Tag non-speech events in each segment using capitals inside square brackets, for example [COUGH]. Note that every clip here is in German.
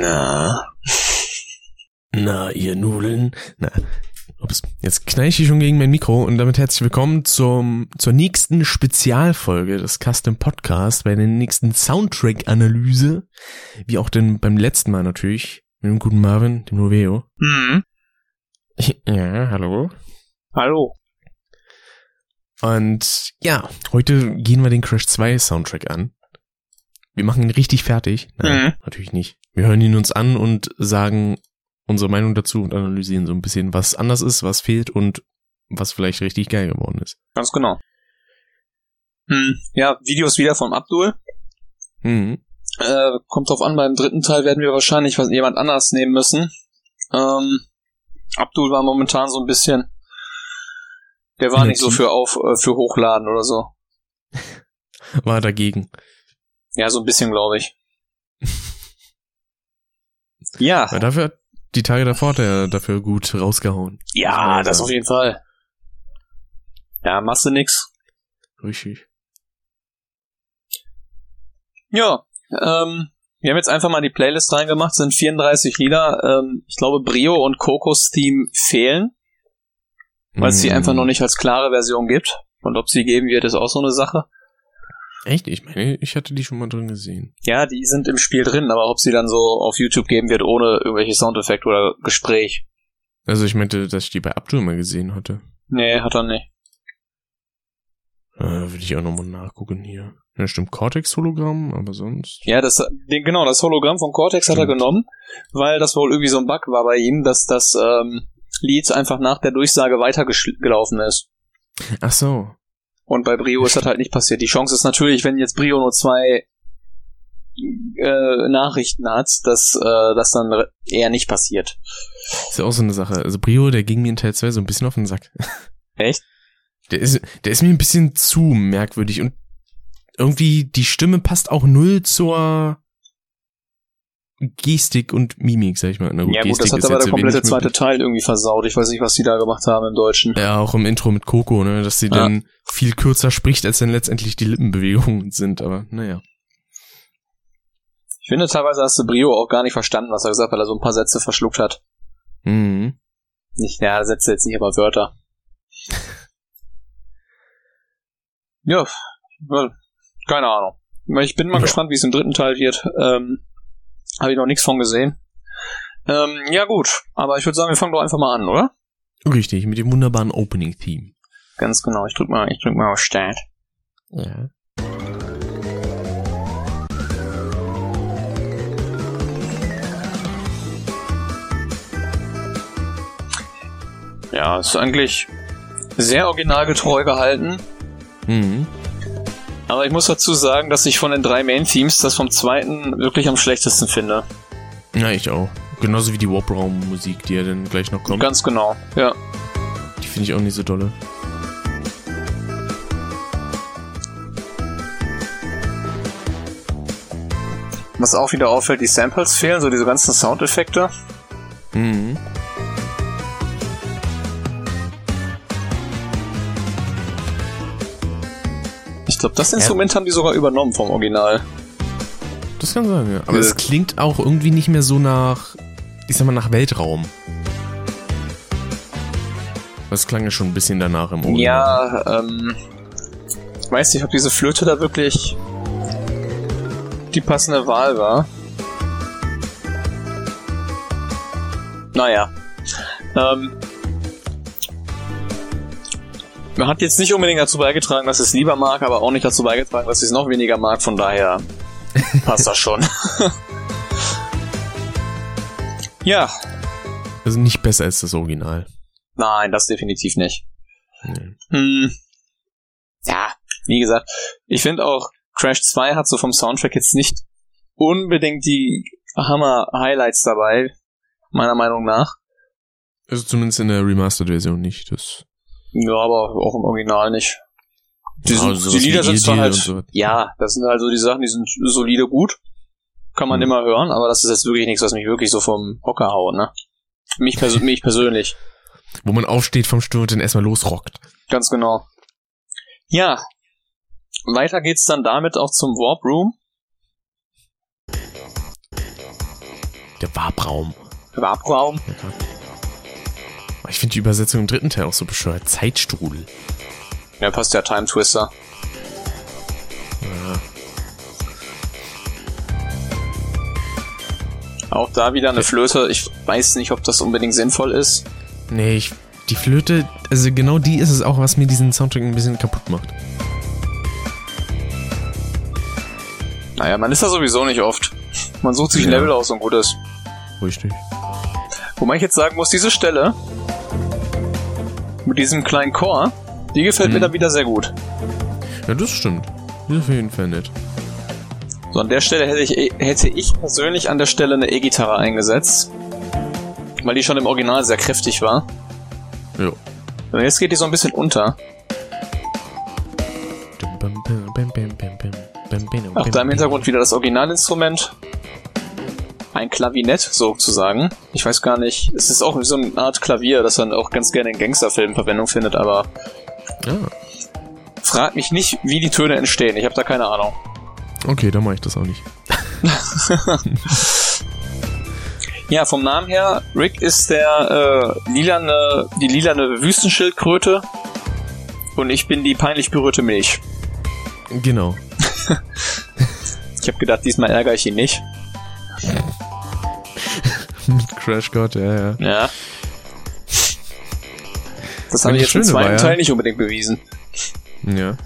Na. Na, ihr Nudeln. Na, ups. Jetzt knall ich hier schon gegen mein Mikro und damit herzlich willkommen zum, zur nächsten Spezialfolge des Custom Podcast, bei der nächsten Soundtrack-Analyse. Wie auch denn beim letzten Mal natürlich. Mit dem guten Marvin, dem Noveo. Mhm. [LAUGHS] Ja, hallo. Hallo. Und ja, heute gehen wir den Crash 2 Soundtrack an. Wir machen ihn richtig fertig. Nein, Mhm. natürlich nicht. Wir hören ihn uns an und sagen unsere Meinung dazu und analysieren so ein bisschen, was anders ist, was fehlt und was vielleicht richtig geil geworden ist. Ganz genau. Hm. Ja, Videos wieder von Abdul. Mhm. Äh, kommt drauf an, beim dritten Teil werden wir wahrscheinlich was jemand anders nehmen müssen. Ähm, Abdul war momentan so ein bisschen. Der war nicht so für auf äh, für Hochladen oder so. [LAUGHS] War dagegen. Ja, so ein bisschen, glaube ich. Ja, Aber dafür hat die Tage davor hat er dafür gut rausgehauen. ja, das auf jeden Fall. Ja, machst du nix. Richtig. Ja, ähm, wir haben jetzt einfach mal die Playlist reingemacht, sind 34 Lieder. Ähm, ich glaube, Brio und Kokos Theme fehlen, weil es sie Mhm. einfach noch nicht als klare Version gibt. Und ob sie geben wird, ist auch so eine Sache. Echt? Ich meine, ich hatte die schon mal drin gesehen. Ja, die sind im Spiel drin, aber ob sie dann so auf YouTube geben wird, ohne irgendwelche Soundeffekte oder Gespräch. Also ich meinte, dass ich die bei Abdul mal gesehen hatte. Nee, hat er nicht. Äh, will ich auch nochmal nachgucken hier. Ja, stimmt, Cortex-Hologramm, aber sonst. Ja, das, genau, das Hologramm von Cortex hat er Stimmt. genommen, weil das wohl irgendwie so ein Bug war bei ihm, dass das ähm, Lied einfach nach der Durchsage weitergelaufen ist. Ach so. Und bei Brio ist das halt nicht passiert. Die Chance ist natürlich, wenn jetzt Brio nur zwei äh, Nachrichten hat, dass äh, das dann eher nicht passiert. Ist ja auch so eine Sache. Also Brio, der ging mir in Teil 2 so ein bisschen auf den Sack. [LAUGHS] Echt? Der ist, der ist mir ein bisschen zu merkwürdig und irgendwie die Stimme passt auch null zur Gestik und Mimik, sag ich mal. Na ja gut, das Gestik hat ist aber der komplette zweite. Teil irgendwie versaut. Ich weiß nicht, was die da gemacht haben im Deutschen. Ja, auch im Intro mit Coco, ne, dass sie Ja. dann viel kürzer spricht, als dann letztendlich die Lippenbewegungen sind, aber naja. Ich finde teilweise hast du Brio auch gar nicht verstanden, was er gesagt hat, weil er so ein paar Sätze verschluckt hat. Mhm. Nicht, ja, Sätze jetzt nicht, aber Wörter. [LAUGHS] ja, keine Ahnung. Ich bin mal Ja. gespannt, wie es im dritten Teil wird. Ähm, Habe ich noch nichts von gesehen. Ähm, ja gut, aber ich würde sagen, wir fangen doch einfach mal an, oder? Richtig, mit dem wunderbaren Opening-Theme. Ganz genau. Ich drück mal, ich drück mal auf Start. Ja. Ja, ist eigentlich sehr originalgetreu gehalten. Mhm. Aber ich muss dazu sagen, dass ich von den drei Main-Themes das vom zweiten wirklich am schlechtesten finde. Ja, ich auch. Genauso wie die Warp-Raum-Musik, die ja dann gleich noch kommt. Ganz genau. Ja. Die finde ich auch nicht so dolle. Was auch wieder auffällt, die Samples fehlen, so diese ganzen Soundeffekte. Mhm. Glaube, das Instrument haben die sogar übernommen vom Original. Das kann sein, ja. Aber Ja. es klingt auch irgendwie nicht mehr so nach, ich sag mal, nach Weltraum. Das klang ja schon ein bisschen danach im Original. Ja, ähm. Ich weiß nicht, ob diese Flöte da wirklich die passende Wahl war. Naja. Ähm. Man hat jetzt nicht unbedingt dazu beigetragen, dass ich es lieber mag, aber auch nicht dazu beigetragen, dass ich es noch weniger mag, von daher [LAUGHS] passt das schon. ja, Also nicht besser als das Original. nein, das definitiv nicht. Nee. Hm. Ja, wie gesagt, ich finde auch Crash 2 hat so vom Soundtrack jetzt nicht unbedingt die Hammer-Highlights dabei, meiner Meinung nach. Also zumindest in der Remastered-Version nicht. Das Ja, aber auch im Original nicht. Die, sind, Also die Lieder sind zwar halt, so. ja, das sind also die Sachen, die sind solide gut. Kann man Mhm. immer hören, aber das ist jetzt wirklich nichts, was mich wirklich so vom Hocker haut, ne? Mich, perso [LAUGHS] mich persönlich. Wo man aufsteht vom Stuhl und dann erstmal losrockt. Ganz genau. Ja. Weiter geht's dann damit auch zum Warp Room. Der Warbraum. Warbraum. Ich finde die Übersetzung im dritten Teil auch so bescheuert. Zeitstrudel. Ja, passt ja Time Twister. Ja. Auch da wieder eine Flöte. Ich weiß nicht, ob das unbedingt sinnvoll ist. Nee, ich, die Flöte, also genau die ist es auch, was mir diesen Soundtrack ein bisschen kaputt macht. Naja, man ist da sowieso nicht oft. Man sucht sich ein Ja. Level aus und gut ist. Richtig. Wobei ich jetzt sagen muss, diese Stelle mit diesem kleinen Chor, die gefällt mir Mhm. dann wieder sehr gut. Ja, das stimmt. Die ist auf jeden Fall nett. So, an der Stelle hätte ich, hätte ich persönlich an der Stelle eine E-Gitarre eingesetzt. Weil die schon im Original sehr kräftig war. Jo. Und jetzt geht die so ein bisschen unter. Ach, da im Hintergrund wieder das Originalinstrument. Ein Klavinett sozusagen. Ich weiß gar nicht, es ist auch so eine Art Klavier, das man auch ganz gerne in Gangsterfilmen Verwendung findet, aber Ah, frag mich nicht, wie die Töne entstehen. Ich habe da keine Ahnung. okay, dann mache ich das auch nicht. [LAUGHS] Ja, vom Namen her, Rick ist der äh, lilane, die lilane Wüstenschildkröte und ich bin die peinlich berührte Milch. Genau. [LAUGHS] Ich habe gedacht, diesmal ärgere ich ihn nicht. Crash God, ja, ja. Ja. Das habe ich jetzt im war zweiten ja- Teil nicht unbedingt bewiesen. Ja.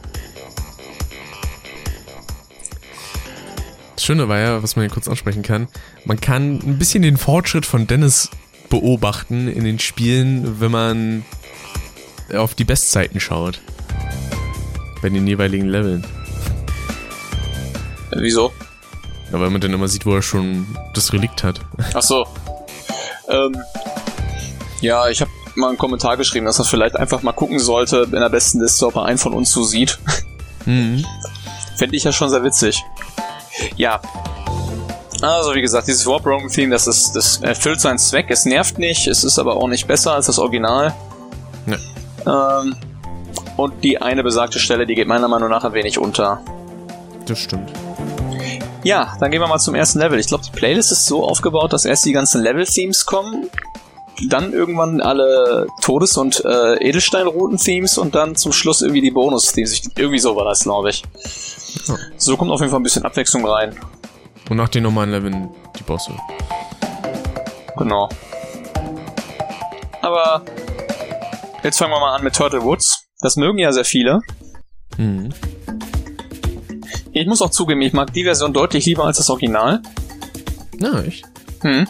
Das Schöne war ja, was man hier kurz ansprechen kann, man kann ein bisschen den Fortschritt von Dennis beobachten in den Spielen, wenn man auf die Bestzeiten schaut. Bei den jeweiligen Leveln. Wieso? Ja, weil man dann immer sieht, wo er schon das Relikt hat. Ach so. Ähm, ja, ich habe mal einen Kommentar geschrieben, dass er vielleicht einfach mal gucken sollte in der besten Liste, ob er einen von uns so sieht. [LAUGHS] Mhm. Fände ich ja schon sehr witzig. Ja. Also wie gesagt, dieses Warp Roam Theme, das ist, das erfüllt seinen Zweck. Es nervt nicht, es ist aber auch nicht besser als das Original. Ähm, und die eine besagte Stelle, die geht meiner Meinung nach ein wenig unter. Das stimmt. Ja, dann gehen wir mal zum ersten Level. Ich glaube, die Playlist ist so aufgebaut, dass erst die ganzen Level-Themes kommen, dann irgendwann alle Todes- und äh, Edelstein-Routen-Themes und dann zum Schluss irgendwie die Bonus-Themes. Irgendwie so war das, glaube ich. Ja. So kommt auf jeden Fall ein bisschen Abwechslung rein. Und nach den normalen Leveln die Bosse. Genau. Aber jetzt fangen wir mal an mit Turtle Woods. Das mögen ja sehr viele. Mhm. Ich muss auch zugeben, ich mag die Version deutlich lieber als das Original. Na, echt? Hm.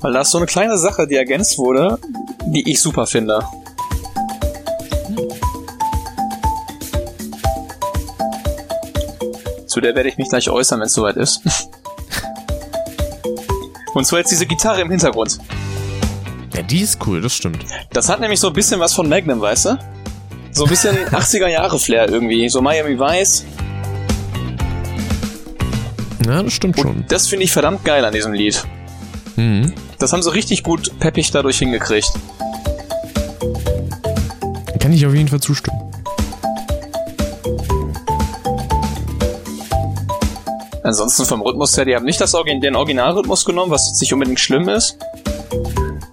Weil da ist so eine kleine Sache, die ergänzt wurde, die ich super finde. Zu der werde ich mich gleich äußern, wenn es soweit ist. [LAUGHS] Und zwar jetzt diese Gitarre im Hintergrund. Ja, die ist cool, das stimmt. Das hat nämlich so ein bisschen was von Magnum, weißt du? So ein bisschen [LAUGHS] 80er Jahre Flair irgendwie. So Miami Vice. Ja, das stimmt schon. Das finde ich verdammt geil an diesem Lied. Mhm. Das haben sie richtig gut peppig dadurch hingekriegt. Kann ich auf jeden Fall zustimmen. Ansonsten vom Rhythmus her, die haben nicht das Origin den Originalrhythmus genommen, was jetzt nicht unbedingt schlimm ist,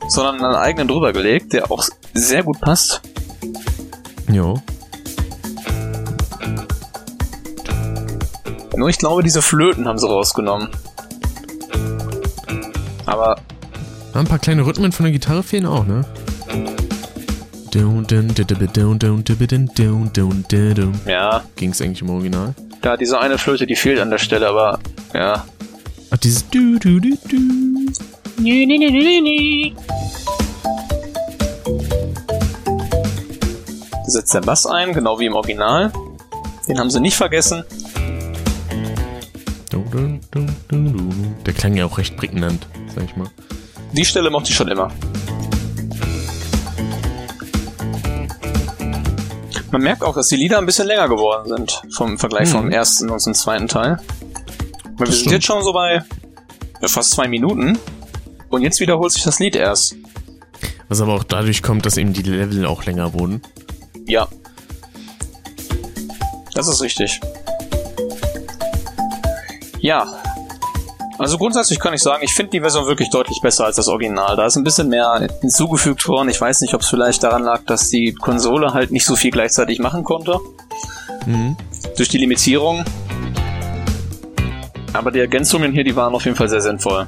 sondern einen eigenen drüber gelegt, der auch sehr gut passt. Jo. Nur ich glaube, diese Flöten haben sie rausgenommen. Aber Ein paar kleine Rhythmen von der Gitarre fehlen auch, ne? ja, Ging's eigentlich im Original? da diese eine Flöte, die fehlt an der Stelle, aber ja. Ach, dieses du du du du. Da setzt der Bass ein, genau wie im Original. Den haben sie nicht vergessen. Der klang ja auch recht prägnant, sag ich mal. Die Stelle mochte ich schon immer. Man merkt auch, dass die Lieder ein bisschen länger geworden sind vom Vergleich Hm. vom ersten und zum zweiten Teil. Weil wir sind jetzt schon so bei fast zwei Minuten und jetzt wiederholt sich das Lied erst. Was aber auch dadurch kommt, dass eben die Level auch länger wurden. Ja. Das ist richtig. Ja. Also grundsätzlich kann ich sagen, ich finde die Version wirklich deutlich besser als das Original. Da ist ein bisschen mehr hinzugefügt worden. Ich weiß nicht, ob es vielleicht daran lag, dass die Konsole halt nicht so viel gleichzeitig machen konnte. Mhm. Durch die Limitierung. Aber die Ergänzungen hier, die waren auf jeden Fall sehr sinnvoll.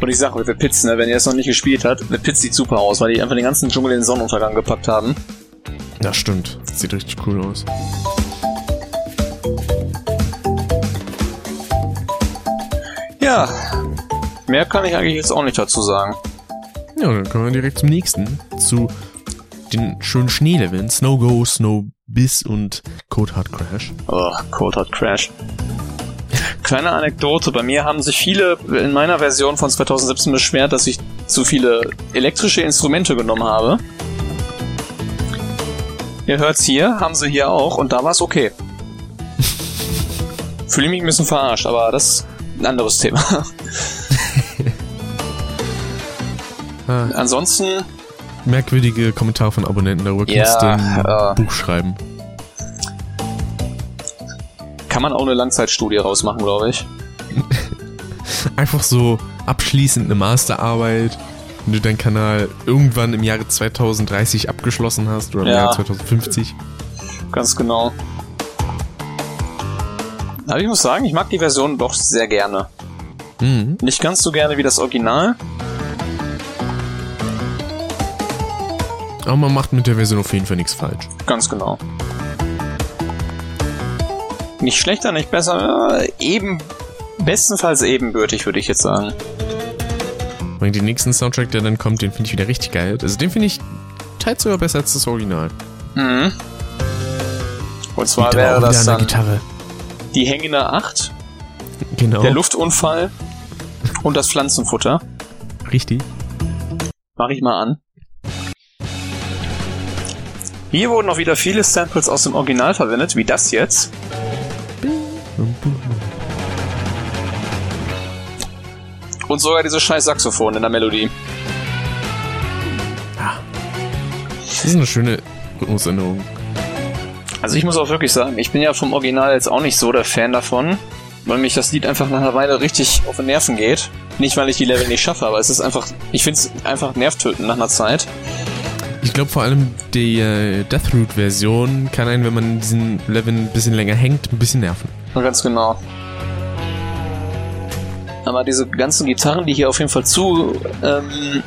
Und ich sage, The Pits, ne, wenn ihr es noch nicht gespielt habt, The Pits sieht super aus, weil die einfach den ganzen Dschungel in den Sonnenuntergang gepackt haben. Ja, stimmt. Das sieht richtig cool aus. Ja, mehr kann ich eigentlich jetzt auch nicht dazu sagen. Ja, dann kommen wir direkt zum nächsten. Zu den schönen Schneeleveln. Snow Go, Snow Biss und Code Hard Crash. Oh, Cold Hard Crash. Kleine Anekdote, bei mir haben sich viele in meiner Version von 2017 beschwert, dass ich zu viele elektrische Instrumente genommen habe. Ihr hört's hier, haben sie hier auch und da war's okay. [LAUGHS] Fühle mich ein bisschen verarscht, aber das ist ein anderes Thema. [LAUGHS] Ah, Ansonsten, merkwürdige Kommentare von Abonnenten darüber. Ja, Kannst du ein äh. Buch schreiben. Kann man auch eine Langzeitstudie rausmachen, glaube ich. [LAUGHS] Einfach so abschließend eine Masterarbeit, wenn du deinen Kanal irgendwann im Jahre 2030 abgeschlossen hast oder im Ja. Jahre 2050. Ganz genau. Aber ich muss sagen, ich mag die Version doch sehr gerne. Mhm. Nicht ganz so gerne wie das Original. Aber man macht mit der Version auf jeden Fall nichts falsch. Ganz genau. Nicht schlechter, nicht besser, eben, bestenfalls ebenbürtig, würde ich jetzt sagen. Und den nächsten Soundtrack, der dann kommt, den finde ich wieder richtig geil. Also den finde ich teils sogar besser als das Original. Mhm. Und zwar wäre das dann Gitarre. die hängende Acht, Genau. der Luftunfall und das Pflanzenfutter. Richtig. Mach ich mal an. Hier wurden auch wieder viele Samples aus dem Original verwendet, wie das jetzt. Und sogar dieses scheiß Saxophon in der Melodie. Das ist eine schöne Rhythmusänderung. Also ich muss auch wirklich sagen, ich bin ja vom Original jetzt auch nicht so der Fan davon, weil mich das Lied einfach nach einer Weile richtig auf den Nerven geht. Nicht, weil ich die Level nicht schaffe, aber es ist einfach, ich finde es einfach nervtötend nach einer Zeit. Ich glaube vor allem die äh, Deathroot-Version kann einen, wenn man diesen Level ein bisschen länger hängt, ein bisschen nerven. Ganz genau. Aber diese ganzen Gitarren, die hier auf jeden Fall zu ähm,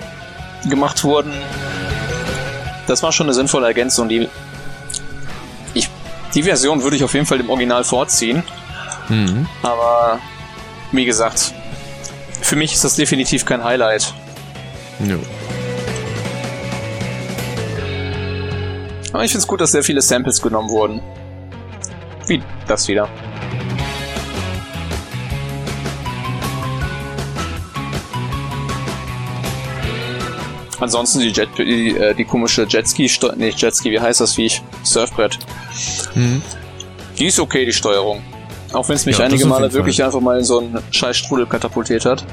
gemacht wurden, das war schon eine sinnvolle Ergänzung. Die, ich, die Version würde ich auf jeden Fall dem Original vorziehen. Mhm. Aber wie gesagt, für mich ist das definitiv kein Highlight. Ja. Aber ich finde es gut, dass sehr viele Samples genommen wurden. Wie das wieder. Ansonsten die, Jet, die, äh, die komische Jetski, nee, Jetski, wie heißt das Viech? Surfbrett. Mhm. Die ist okay, die Steuerung. Auch wenn es mich Ja, einige Male wirklich einfach mal in so einen scheiß Strudel katapultiert hat.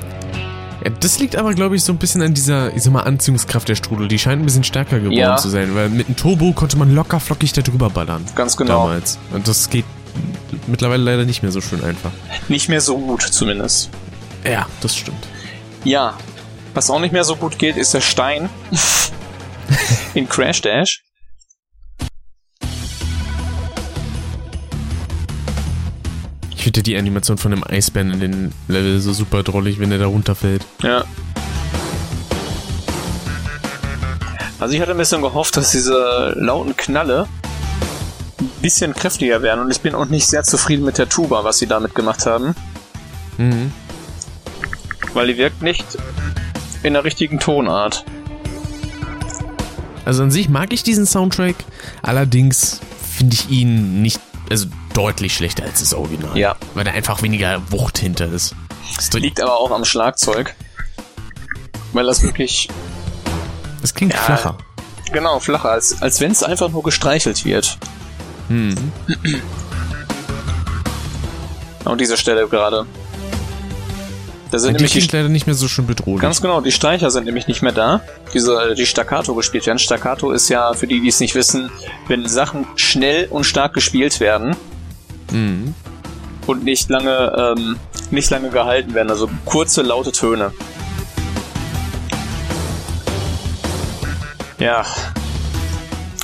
Ja, das liegt aber, glaube ich, so ein bisschen an dieser, ich sag mal, Anziehungskraft der Strudel. Die scheint ein bisschen stärker geworden Ja. zu sein, weil mit einem Turbo konnte man locker flockig da drüber ballern. Ganz genau. Damals. Und das geht mittlerweile leider nicht mehr so schön einfach. Nicht mehr so gut, zumindest. Ja, das stimmt. Ja, was auch nicht mehr so gut geht, ist der Stein [LAUGHS] in Crash Dash. Ich finde die Animation von dem Eisbären in den Level so super drollig, wenn der da runterfällt. Ja. Also ich hatte ein bisschen gehofft, dass diese lauten Knalle ein bisschen kräftiger werden und ich bin auch nicht sehr zufrieden mit der Tuba, was sie damit gemacht haben, Mhm. weil die wirkt nicht in der richtigen Tonart. Also an sich mag ich diesen Soundtrack, allerdings finde ich ihn nicht, also deutlich schlechter als das Original. Ja. Weil da einfach weniger Wucht hinter ist. Es Liegt aber auch am Schlagzeug, weil das wirklich es klingt Ja. flacher. genau flacher, als, als wenn es einfach nur gestreichelt wird. Mhm. An dieser Stelle gerade. Da sind Die nämlich die, klingt leider nicht mehr so schön bedrohlich. Ganz genau, die Streicher sind nämlich nicht mehr da. Diese, die Staccato gespielt werden. Staccato ist ja, für die, die es nicht wissen, wenn Sachen schnell und stark gespielt werden, Mhm. und nicht lange, ähm, nicht lange gehalten werden. Also kurze, laute Töne. Ja.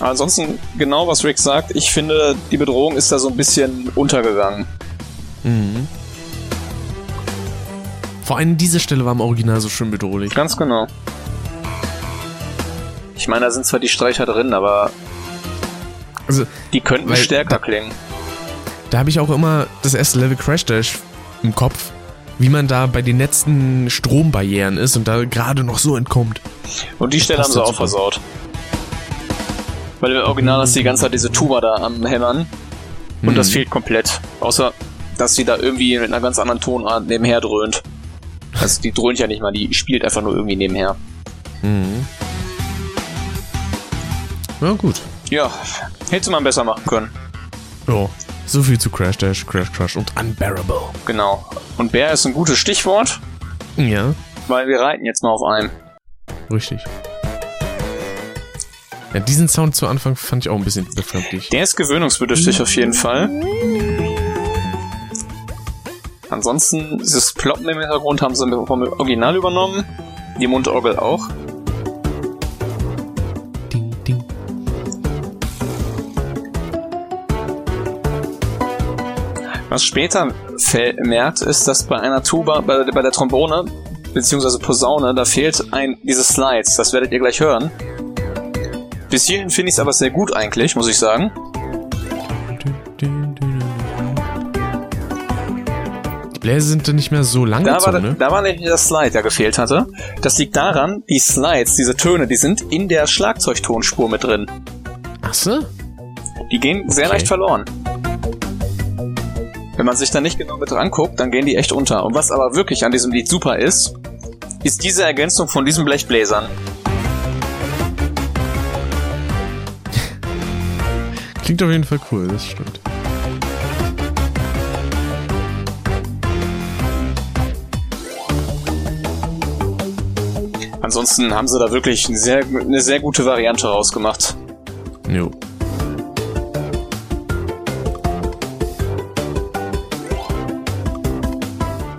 Ansonsten, genau was Rick sagt, ich finde, die Bedrohung ist da so ein bisschen untergegangen. Mhm. Vor allem diese Stelle war im Original so schön bedrohlich. Ganz genau. Ich meine, da sind zwar die Streicher drin, aber Also, die könnten stärker da- klingen. da habe ich auch immer das erste Level Crash Dash im Kopf, wie man da bei den letzten Strombarrieren ist und da gerade noch so entkommt. Und die Stelle haben sie auch super. versaut. Weil im Original hast du die ganze Zeit diese Tuba da am Hämmern und das Mhm. fehlt komplett. Außer, dass sie da irgendwie mit einer ganz anderen Tonart nebenher dröhnt. Also die dröhnt ja nicht mal, die spielt einfach nur irgendwie nebenher. Mhm. Na gut. Ja, hätte man besser machen können. Ja. So viel zu Crash Dash, Crash Crush und Unbearable. Genau. Und Bär ist ein gutes Stichwort, Ja, weil wir reiten jetzt mal auf einem. richtig. Ja, diesen Sound zu Anfang fand ich auch ein bisschen befremdlich. Der ist gewöhnungsbedürftig auf jeden Fall. Ansonsten, dieses Ploppen im Hintergrund haben sie vom Original übernommen. Die Mundorgel auch. Ding, ding. Was später merkt, ist, dass bei einer Tuba, bei, bei der Trombone, beziehungsweise Posaune, da fehlt ein, diese Slides. Das werdet ihr gleich hören. Bis hierhin finde ich es aber sehr gut eigentlich, muss ich sagen. Bläser sind dann nicht mehr so lang Da war, ne? da war nämlich das Slide, der gefehlt hatte. Das liegt daran, die Slides, diese Töne, die sind in der Schlagzeugtonspur mit drin. Ach so? Die gehen sehr Okay. leicht verloren. Wenn man sich da nicht genau mit anguckt, dann gehen die echt unter. Und was aber wirklich an diesem Lied super ist, ist diese Ergänzung von diesen Blechbläsern. Klingt auf jeden Fall cool, das stimmt. Ansonsten haben sie da wirklich eine sehr, eine sehr gute Variante rausgemacht. Jo.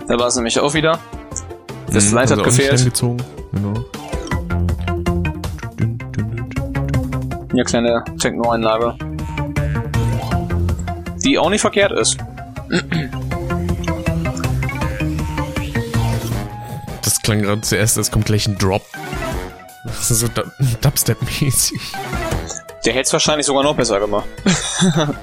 Da war es nämlich auch wieder. Das Mhm, also hat gefehlt. Genau. Dün. Hier kleine Techno-Einlage. Die auch nicht verkehrt ist. Klang gerade zuerst, als kommt gleich ein Drop. Das ist so Du- Dubstep-mäßig. Der hätte es wahrscheinlich sogar noch besser gemacht. [LAUGHS]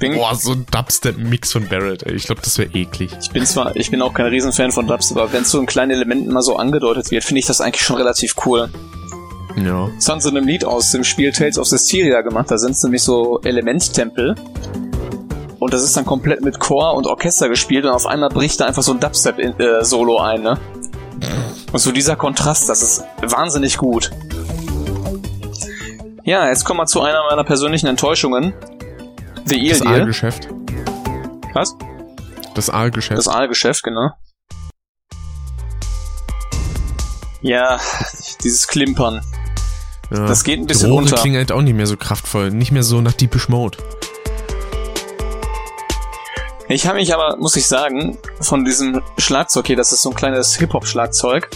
Boah, so ein Dubstep-Mix von Barrett, ey. Ich glaube, das wäre eklig. Ich bin zwar, ich bin auch kein Riesenfan von Dubstep, aber wenn es so in kleinen Elementen mal so angedeutet wird, finde ich das eigentlich schon relativ cool. Ja. Das haben sie in einem Lied aus dem Spiel Tales of Systeria gemacht, da sind es nämlich so Elementtempel. Und das ist dann komplett mit Chor und Orchester gespielt und auf einmal bricht da einfach so ein Dubstep-Solo ein, ne? Und so dieser Kontrast, das ist wahnsinnig gut. Ja, jetzt kommen wir zu einer meiner persönlichen Enttäuschungen. The Eel Das. Aalgeschäft. Was? Das Aalgeschäft. Das Aalgeschäft, genau. Ja, dieses Klimpern. ja. das geht ein bisschen Rohre unter. klingen halt auch nicht mehr so kraftvoll. Nicht mehr so nach Deepish Mode. Ich habe mich aber, muss ich sagen, von diesem Schlagzeug hier, das ist so ein kleines Hip-Hop-Schlagzeug,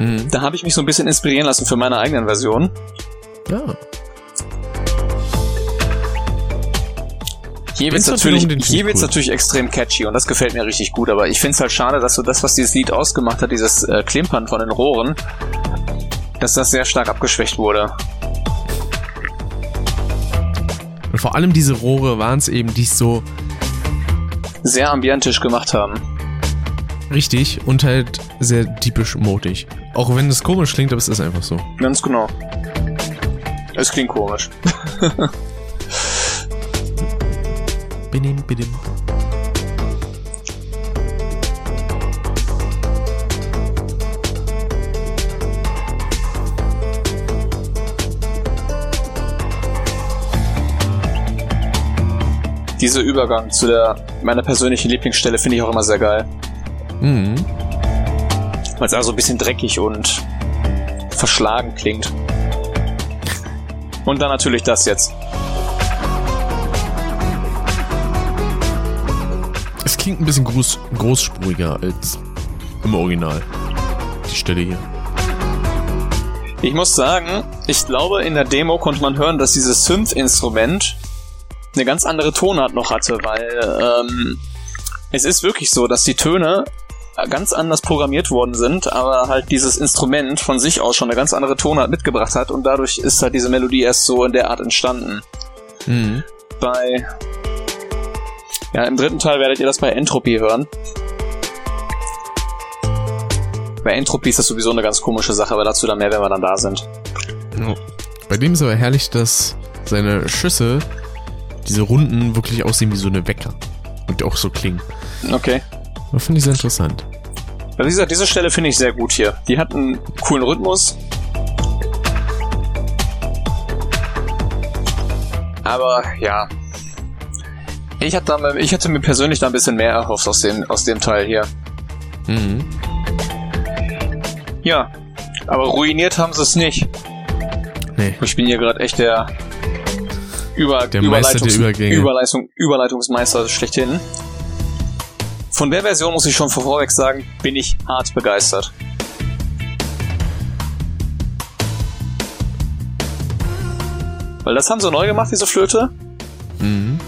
Mhm. da habe ich mich so ein bisschen inspirieren lassen für meine eigenen Version. Ja. Hier Sound natürlich, hier wird's cool. natürlich extrem catchy und das gefällt mir richtig gut, aber ich find's halt schade, dass so das, was dieses Lied ausgemacht hat, dieses äh, Klimpern von den Rohren, dass das sehr stark abgeschwächt wurde. Und vor allem diese Rohre waren es eben, die es so Sehr ambientisch gemacht haben. richtig und halt sehr Deepish modig. Auch wenn es komisch klingt, aber es ist einfach so. Ganz genau. Es klingt komisch. [LAUGHS] Binim, bidim. Dieser Übergang zu der meiner persönlichen Lieblingsstelle finde ich auch immer sehr geil. Mhm. Weil es also ein bisschen dreckig und verschlagen klingt. Und dann natürlich das jetzt. Es klingt ein bisschen groß, großspuriger als im Original. Die Stelle hier. Ich muss sagen, ich glaube, in der Demo konnte man hören, dass dieses Synth-Instrument eine ganz andere Tonart noch hatte, weil ähm, es ist wirklich so, dass die Töne ganz anders programmiert worden sind, aber halt dieses Instrument von sich aus schon eine ganz andere Tonart mitgebracht hat und dadurch ist halt diese Melodie erst so in der Art entstanden. Mhm. Bei ja, im dritten Teil werdet ihr das bei Entropy hören. Bei Entropy ist das sowieso eine ganz komische Sache, aber dazu dann mehr, wenn wir dann da sind. Bei dem ist aber herrlich, dass seine Schüsse, diese Runden, wirklich aussehen wie so eine Wecker. Und auch so klingen. Okay. Das finde ich sehr interessant. Also wie gesagt, diese Stelle finde ich sehr gut hier. Die hat einen coolen Rhythmus. Aber ja. Ich hatte, da, ich hatte mir persönlich da ein bisschen mehr erhofft aus dem, aus dem Teil hier. Mhm. Ja. Aber ruiniert haben sie es nicht. Nee. Ich bin hier gerade echt der, Über Der Überleitungs. Überleitung, Überleitungsmeister schlechthin. Von der Version muss ich schon vorweg sagen, bin ich hart begeistert. Weil das haben sie neu gemacht, diese Flöte. Mhm.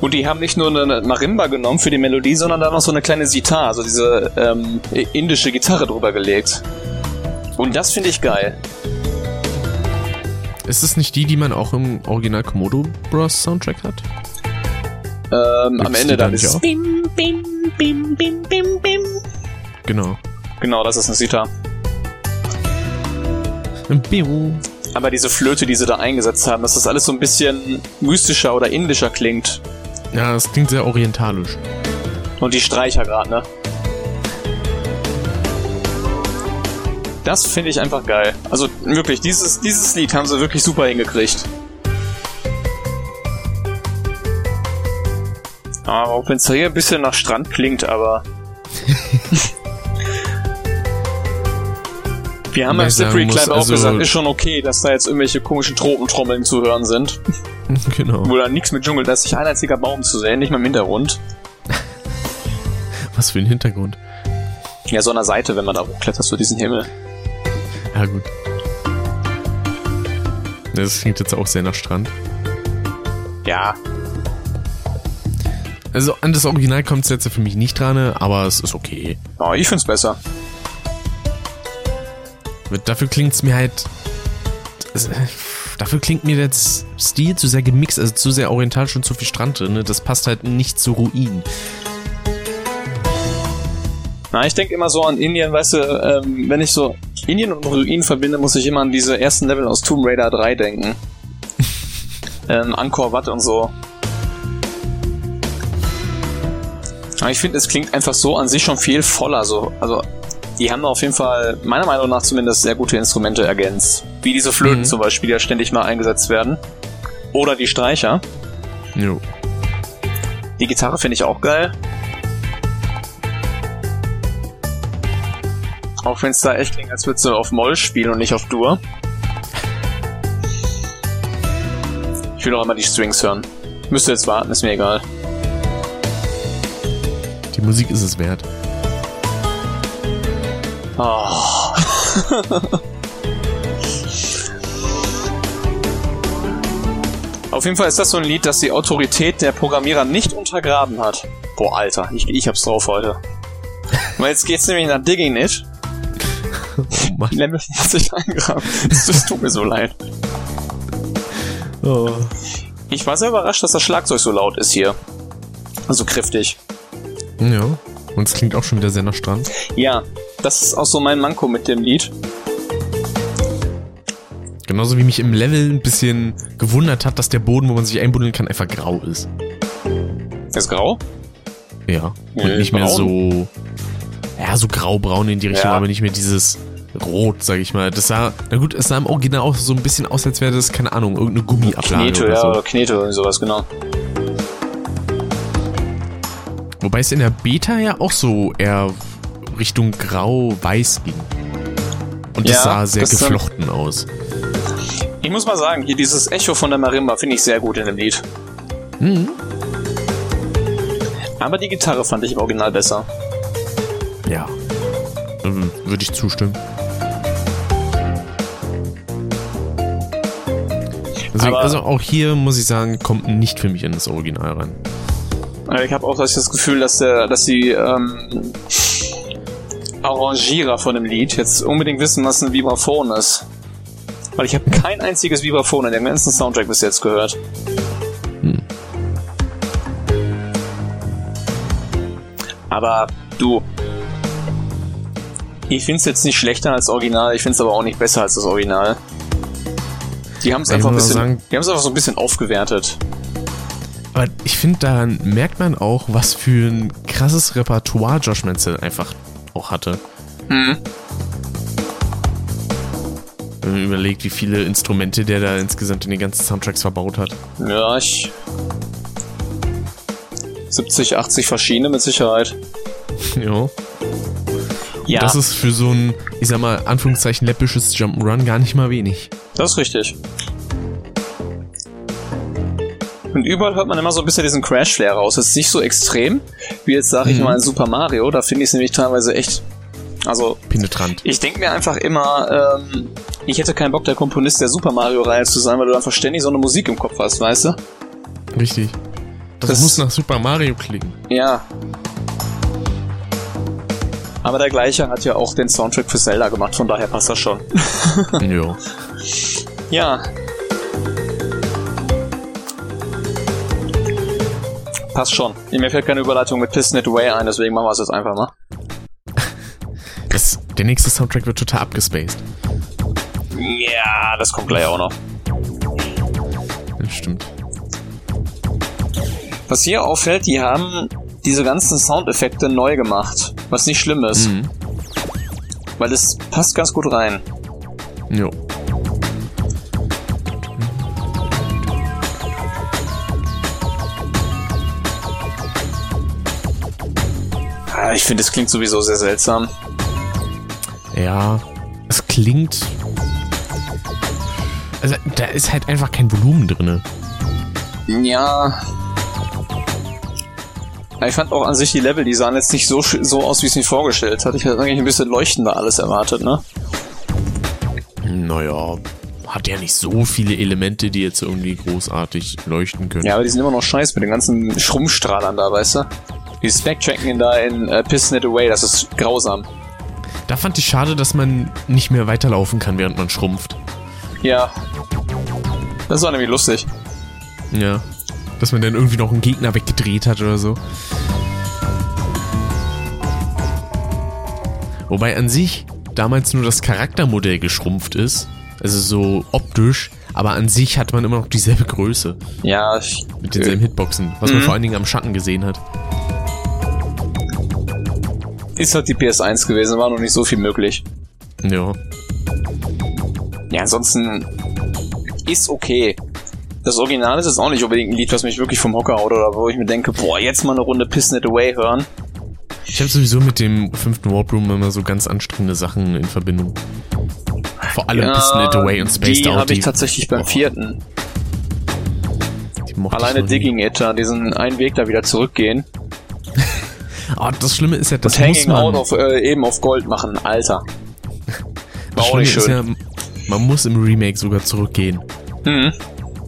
Und die haben nicht nur eine Marimba genommen für die Melodie, sondern dann noch so eine kleine Sitar, also diese ähm, indische Gitarre drüber gelegt. Und das finde ich geil. Ist es nicht die, die man auch im Original Komodo Bros Soundtrack hat? Ähm, am Ende dann nicht ist auch? Bim, bim, bim, bim, bim, bim. Genau. Genau, das ist eine Sitar. Biu. Aber diese Flöte, die sie da eingesetzt haben, dass das alles so ein bisschen mystischer oder indischer klingt. Ja, das klingt sehr orientalisch. Und die Streicher gerade, ne? Das finde ich einfach geil. Also wirklich, dieses, dieses Lied haben sie wirklich super hingekriegt. Ah, auch wenn es hier ein bisschen nach Strand klingt, aber. [LAUGHS] Wir haben beim Slippery Climb auch also- gesagt, ist schon okay, dass da jetzt irgendwelche komischen Tropentrommeln zu hören sind. [LAUGHS] genau. Wo da nichts mit Dschungel, da ist nicht ein einziger Baum zu sehen, nicht mal im Hintergrund. [LAUGHS] Was für ein Hintergrund. Ja, so an der Seite, wenn man da hochklettert, so diesen Himmel. Ja, gut. Das klingt jetzt auch sehr nach Strand. Ja, Also an das Original kommt es jetzt für mich nicht dran, aber es ist okay. oh, ich find's besser. Dafür klingt es mir halt. es- Dafür klingt mir der Stil zu sehr gemixt, also zu sehr orientalisch und zu viel Strand drin. Ne? Das passt halt nicht zu Ruin. Na, ich denke immer so an Indien, weißt du, ähm, wenn ich so Indien und Ruinen verbinde, muss ich immer an diese ersten Level aus Tomb Raider 3 denken. [LAUGHS] ähm, Angkor Wat und so. Aber ich finde, es klingt einfach so an sich schon viel voller. So. Also, die haben auf jeden Fall, meiner Meinung nach zumindest, sehr gute Instrumente ergänzt. Wie diese Flöten Mhm. zum Beispiel, die ja ständig mal eingesetzt werden. Oder die Streicher. Jo. Die Gitarre finde ich auch geil. Auch wenn es da echt klingt, als würdest du auf Moll spielen und nicht auf Dur. Ich will auch immer die Strings hören. Müsste jetzt warten, ist mir egal. Die Musik ist es wert. Oh. Auf jeden Fall ist das so ein Lied, das die Autorität der Programmierer nicht untergraben hat. Boah, Alter, ich, ich hab's drauf heute. Weil jetzt geht's nämlich nach Digging. Oh Mann. Level 40 eingraben. Das, das tut mir so leid. Oh. Ich war sehr überrascht, dass das Schlagzeug so laut ist hier. Also kräftig. Ja. Und es klingt auch schon wieder sehr nach Strand. Ja, das ist auch so mein Manko mit dem Lied. Genauso wie mich im Level ein bisschen gewundert hat, dass der Boden, wo man sich einbuddeln kann, einfach grau ist. Ist grau? Ja. Und nicht mehr braun. so. Ja, so graubraun in die Richtung, Ja. aber nicht mehr dieses Rot, sag ich mal. Das sah, na gut, es sah im Original auch so ein bisschen aus, als wäre das, keine Ahnung, irgendeine Gummiablage Knete, oder ja, so. oder Knete oder sowas, genau. Wobei es in der Beta ja auch so eher Richtung grau-weiß ging. Und das Ja, sah sehr das ist dann- geflochten aus. Ich muss mal sagen, hier dieses Echo von der Marimba finde ich sehr gut in dem Lied. Mhm. Aber die Gitarre fand ich im Original besser. Ja. Würde ich zustimmen. Also, Aber- also auch hier muss ich sagen, kommt nicht für mich in das Original rein. Ich habe auch das Gefühl, dass der, dass die ähm, Arrangierer von dem Lied jetzt unbedingt wissen, was ein Vibraphon ist. Weil ich habe kein einziges Vibraphon in dem ganzen Soundtrack bis jetzt gehört. Hm. Aber du, ich find's jetzt nicht schlechter als Original, ich find's aber auch nicht besser als das Original. Die haben es einfach ein muss bisschen, sagen- die haben es einfach so ein bisschen aufgewertet. Aber ich finde, daran merkt man auch, was für ein krasses Repertoire Josh Menzel einfach auch hatte. Mhm. Wenn man überlegt, wie viele Instrumente der da insgesamt in den ganzen Soundtracks verbaut hat. Ja, ich. 70, 80 verschiedene mit Sicherheit. [LAUGHS] ja. Ja, Das ist für so ein, ich sag mal, Anführungszeichen läppisches Jump'n'Run gar nicht mal wenig. Das ist richtig. Und überall hört man immer so ein bisschen diesen Crash-Flair raus. Das ist nicht so extrem, wie jetzt sage ich Mhm. mal in Super Mario. Da finde ich es nämlich teilweise echt. Also, Penetrant. ich denke mir einfach immer, ähm, ich hätte keinen Bock, der Komponist der Super Mario-Reihe zu sein, weil du einfach ständig so eine Musik im Kopf hast, weißt du? Richtig. Das, Das- muss nach Super Mario klingen. Ja. Aber der gleiche hat ja auch den Soundtrack für Zelda gemacht, von daher passt das schon. [LAUGHS] ja. Ja. Passt schon. Mir fällt keine Überleitung mit Piston It Away ein, deswegen machen wir es jetzt einfach mal. [LAUGHS] Das, der nächste Soundtrack wird total abgespaced. Ja, das kommt gleich auch noch. Das stimmt. Was hier auffällt, die haben diese ganzen Soundeffekte neu gemacht. Was nicht schlimm ist, Mhm. weil es passt ganz gut rein. Jo. Ich finde, es klingt sowieso sehr seltsam. Ja, es klingt. Also, da ist halt einfach kein Volumen drinne. Ja. Ich fand auch an sich die Level, die sahen jetzt nicht so, so aus, wie ich es mir vorgestellt hatte. Ich hätte eigentlich ein bisschen leuchtender alles erwartet, ne? Naja, hat ja nicht so viele Elemente, die jetzt irgendwie großartig leuchten können. Ja, aber die sind immer noch scheiße mit den ganzen Schrummstrahlern da, weißt du? Die Spec-Tracken da in äh, Piston It Away, das ist grausam. Da fand ich schade, dass man nicht mehr weiterlaufen kann, während man schrumpft. Ja. Das war nämlich lustig. Ja. Dass man dann irgendwie noch einen Gegner weggedreht hat oder so. Wobei an sich damals nur das Charaktermodell geschrumpft ist. Also so optisch. Aber an sich hat man immer noch dieselbe Größe. Ja, ich, Mit denselben Hitboxen. Was man Mhm. vor allen Dingen am Schatten gesehen hat. Ist halt die PS1 gewesen, war noch nicht so viel möglich. Ja. Ja, ansonsten ist okay. Das Original ist jetzt auch nicht unbedingt ein Lied, was mich wirklich vom Hocker haut oder wo ich mir denke, boah, jetzt mal eine Runde Piston It Away hören. Ich habe sowieso mit dem fünften Warp Room immer so ganz anstrengende Sachen in Verbindung. Vor allem Piston It Away und Spaced die habe ich tatsächlich beim Oh, vierten. Alleine. Digging It, diesen einen Weg da wieder zurückgehen. Oh, das Schlimme ist ja, das und muss man. Out auf, äh, eben auf Gold machen, Alter. das War auch nicht Schlimme schön. ist ja, man muss im Remake sogar zurückgehen. Mhm.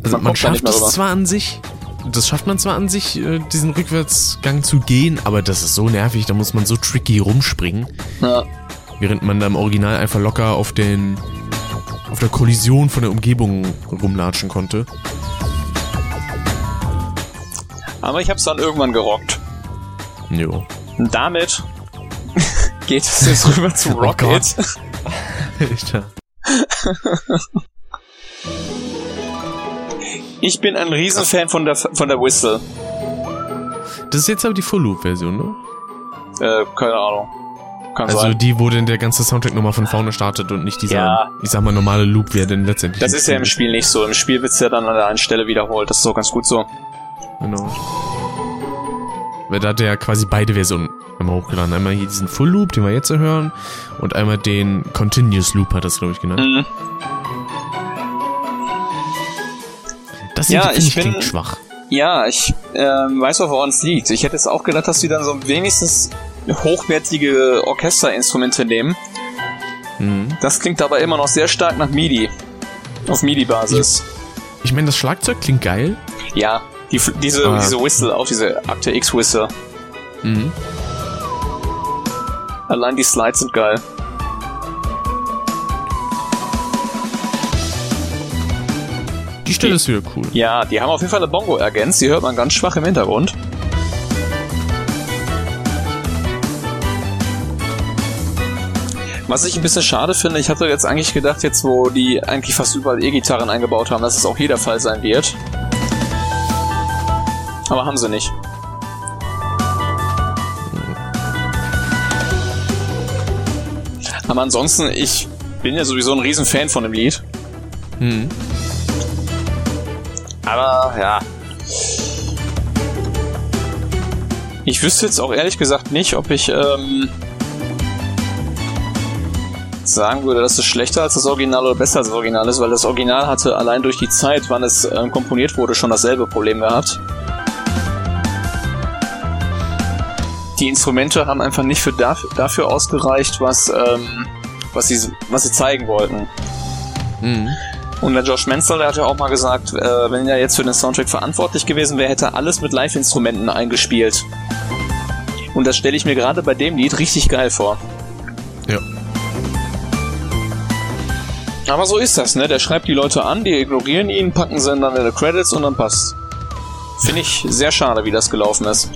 Also Man man, nicht schafft rüber. zwar an sich, das schafft man zwar an sich, äh, diesen Rückwärtsgang zu gehen, aber das ist so nervig, da muss man so tricky rumspringen, Ja. während man da im Original einfach locker auf den auf der Kollision von der Umgebung rumlatschen konnte. Aber ich hab's dann irgendwann gerockt. Jo. Und damit [LAUGHS] geht es jetzt rüber zu Oh Rocket. Ja. [LAUGHS] Ich bin ein Riesenfan von der, von der Whistle. Das ist jetzt aber die Full Loop Version, ne? Äh, keine Ahnung. Kann Also sein. die, wo denn der ganze Soundtrack nochmal von vorne startet und nicht dieser, Ja. ich sag mal, normale Loop, wer denn letztendlich. Das ist ja im Spiel nicht so. Im Spiel wird's ja dann an der einen Stelle wiederholt. Das ist auch ganz gut so. Genau. Weil da hat er ja quasi beide Versionen einmal hochgeladen. Einmal hier diesen Full Loop, den wir jetzt hören, und einmal den Continuous Loop hat das, glaube ich, genannt. Mhm. Das Ja, finde ich bin- klingt schwach. Ja, ich ähm, weiß auch, woran es liegt. Ich hätte jetzt auch gedacht, dass die dann so wenigstens hochwertige Orchesterinstrumente nehmen. Mhm. Das klingt aber immer noch sehr stark nach MIDI. Auf MIDI-Basis. Ich, ich meine, das Schlagzeug klingt geil. Ja, die, diese, ah. diese Whistle, auch diese Akte X-Whistle. Mhm. Allein die Slides sind geil. Die Stelle die, ist wieder cool. Ja, die haben auf jeden Fall eine Bongo ergänzt. Die hört man ganz schwach im Hintergrund. Was ich ein bisschen schade finde, ich hatte jetzt eigentlich gedacht, jetzt wo die eigentlich fast überall E-Gitarren eingebaut haben, dass es auch hier der Fall sein wird. Aber haben sie nicht. Aber ansonsten, ich bin ja sowieso ein Riesenfan von dem Lied. Hm. Aber ja. Ich wüsste jetzt auch ehrlich gesagt nicht, ob ich ähm, sagen würde, dass es schlechter als das Original oder besser als das Original ist, weil das Original hatte allein durch die Zeit, wann es äh, komponiert wurde, schon dasselbe Problem gehabt. Die Instrumente haben einfach nicht für dafür, dafür ausgereicht, was, ähm, was, sie, was sie zeigen wollten. Mhm. Und der Josh Menzel, der hat ja auch mal gesagt, äh, wenn er jetzt für den Soundtrack verantwortlich gewesen wäre, hätte er alles mit Live-Instrumenten eingespielt. Und das stelle ich mir gerade bei dem Lied richtig geil vor. Ja. Aber so ist das, ne? Der schreibt die Leute an, die ignorieren ihn, packen sie dann in die Credits und dann passt. Finde ich sehr schade, wie das gelaufen ist.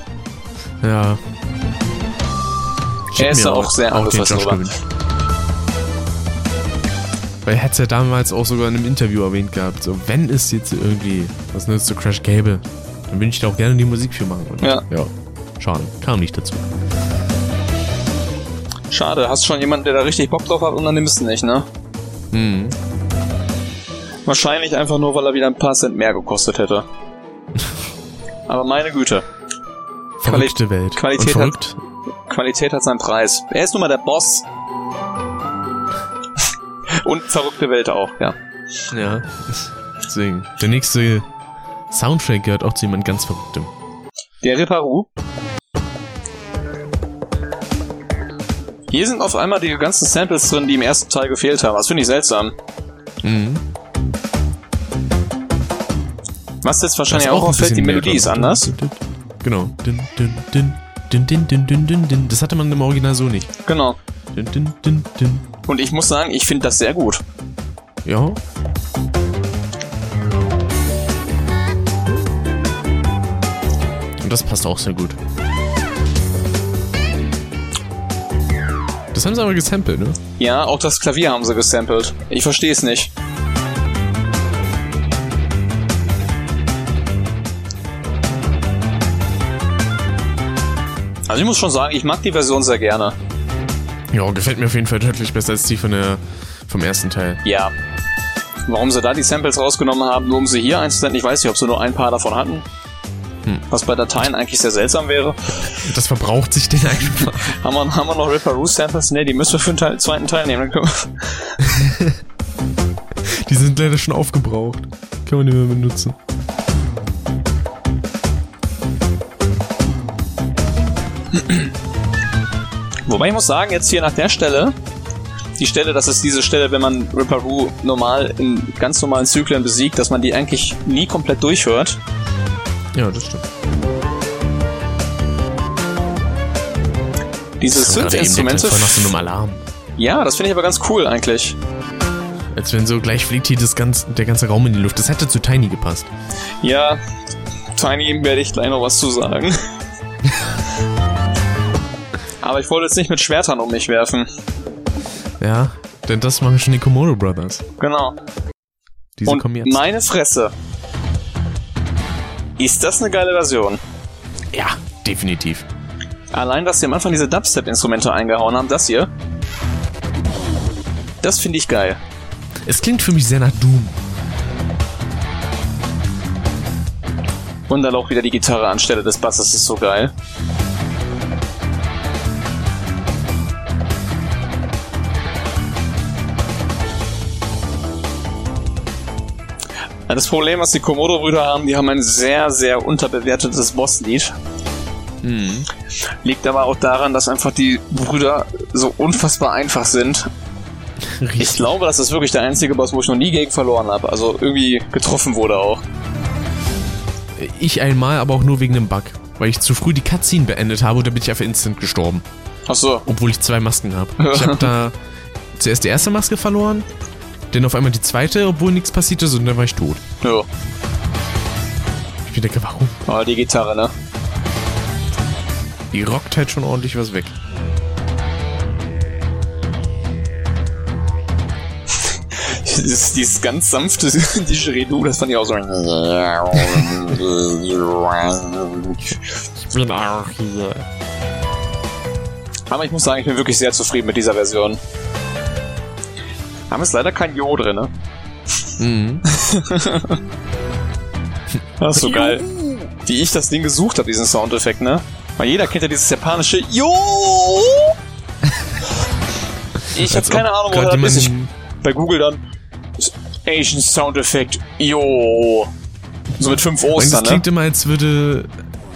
Ja. Er ist auch sehr drüber. Weil er hat es ja damals auch sogar in einem Interview erwähnt gehabt. So, wenn es jetzt irgendwie was nützt zu Crash gäbe, dann würde ich da auch gerne die Musik für machen. Und ja. ja. Schade, kam nicht dazu. Schade, hast schon jemanden, der da richtig Bock drauf hat und dann nimmst du nicht, ne? Mhm. Wahrscheinlich einfach nur, weil er wieder ein paar Cent mehr gekostet hätte. [LAUGHS] Aber meine Güte. Verrückte Quali Welt. Qualität, verrückt? Qualität hat seinen Preis. Er ist nun mal der Boss. Und verrückte Welt auch, ja. Ja. Deswegen. Der nächste Soundtrack gehört auch zu jemand ganz Verrücktem. Der Reparu. Hier sind auf einmal die ganzen Samples drin, die im ersten Teil gefehlt haben. Das finde ich seltsam. Mhm. Was jetzt wahrscheinlich auch, auch auffällt, die Melodie ist anders. Genau. Das hatte man im Original so nicht. Genau. Und ich muss sagen, ich finde das sehr gut. Ja. Und das passt auch sehr gut. Das haben sie aber gesampelt, ne? Ja, auch das Klavier haben sie gesampelt. Ich verstehe es nicht. Also ich muss schon sagen, ich mag die Version sehr gerne. Ja, gefällt mir auf jeden Fall deutlich besser als die von der, vom ersten Teil. Ja. Warum sie da die Samples rausgenommen haben, nur um sie hier einzusenden, ich weiß nicht, ob sie nur ein paar davon hatten. Hm. Was bei Dateien eigentlich sehr seltsam wäre. Das verbraucht sich den einfach. [LAUGHS] haben, wir, haben wir noch Ripperoo Samples? Ne, die müssen wir für den Teil, zweiten Teil nehmen. [LAUGHS] die sind leider schon aufgebraucht. Kann man nicht mehr benutzen. [CLEARS THROAT] Wobei ich muss sagen, jetzt hier nach der Stelle, die Stelle, das ist diese Stelle, wenn man Ripperoo normal in ganz normalen Zyklen besiegt, dass man die eigentlich nie komplett durchhört. Ja, das stimmt. Diese Synth-Instrumente. Voll nach so einem Alarm. Ja, das finde ich aber ganz cool eigentlich. Als wenn so gleich fliegt hier das ganze, der ganze Raum in die Luft. Das hätte zu Tiny gepasst. Ja, Tiny werde ich gleich noch was zu sagen. [LAUGHS] Aber ich wollte jetzt nicht mit Schwertern um mich werfen. Ja, denn das machen schon die Komodo Brothers. Genau. Diese Und kommen jetzt. meine Fresse. Ist das eine geile Version? Ja, definitiv. Allein, dass sie am Anfang diese Dubstep-Instrumente eingehauen haben, das hier. Das finde ich geil. Es klingt für mich sehr nach Doom. Und dann auch wieder die Gitarre anstelle des Basses ist so geil. Das Problem, was die Komodo-Brüder haben, die haben ein sehr, sehr unterbewertetes Bosslied. Mhm. Liegt aber auch daran, dass einfach die Brüder so unfassbar einfach sind. [LAUGHS] Ich glaube, das ist wirklich der einzige Boss, wo ich noch nie gegen verloren habe. Also irgendwie getroffen wurde auch. Ich einmal, aber auch nur wegen einem Bug. Weil ich zu früh die Cutscene beendet habe und da bin ich einfach instant gestorben. Ach so. Obwohl ich zwei Masken habe. Ich [LAUGHS] habe da zuerst die erste Maske verloren, dann auf einmal die zweite, obwohl nichts passiert ist und dann war ich tot. Ja. Ich denke, warum? Aber die Gitarre, ne? Die rockt halt schon ordentlich was weg. [LAUGHS] Dieses, dieses ganz sanfte [LAUGHS] Didgeridoo, das fand ich auch so. Ich bin auch hier. Aber ich muss sagen, ich bin wirklich sehr zufrieden mit dieser Version. Haben es leider kein Jo drin, ne? Mhm. [LAUGHS] Das ist so geil. Wie ich das Ding gesucht habe, diesen Soundeffekt, ne? Weil jeder kennt ja dieses japanische Jo! [LAUGHS] Ich habe keine Ahnung, woher das ist. Ich, bei Google dann Asian Soundeffekt Jo! So mit fünf das Ostern, ne? klingt immer, als würde,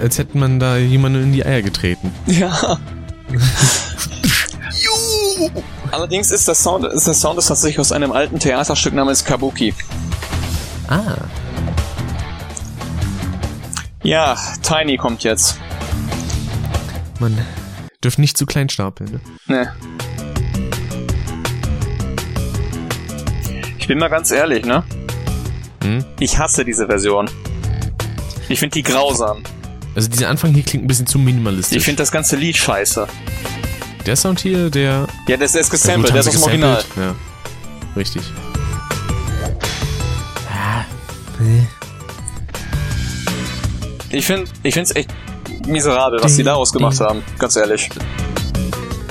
als hätte man da jemanden in die Eier getreten. Ja. [LAUGHS] Allerdings ist der Sound, ist der Sound ist tatsächlich aus einem alten Theaterstück namens Kabuki. Ah. Ja, Tiny kommt jetzt. Man dürfen nicht zu klein stapeln. Ne? Ne. Ich bin mal ganz ehrlich, ne? Hm? Ich hasse diese Version. Ich finde die grausam. Also dieser Anfang hier klingt ein bisschen zu minimalistisch. Ich finde das ganze Lied scheiße. Der Sound hier, der... Ja, der ist, gesampelt, der ist aus dem Original. Ja, richtig. Ich finde ich find's echt miserabel, was die daraus gemacht ding. haben. Ganz ehrlich.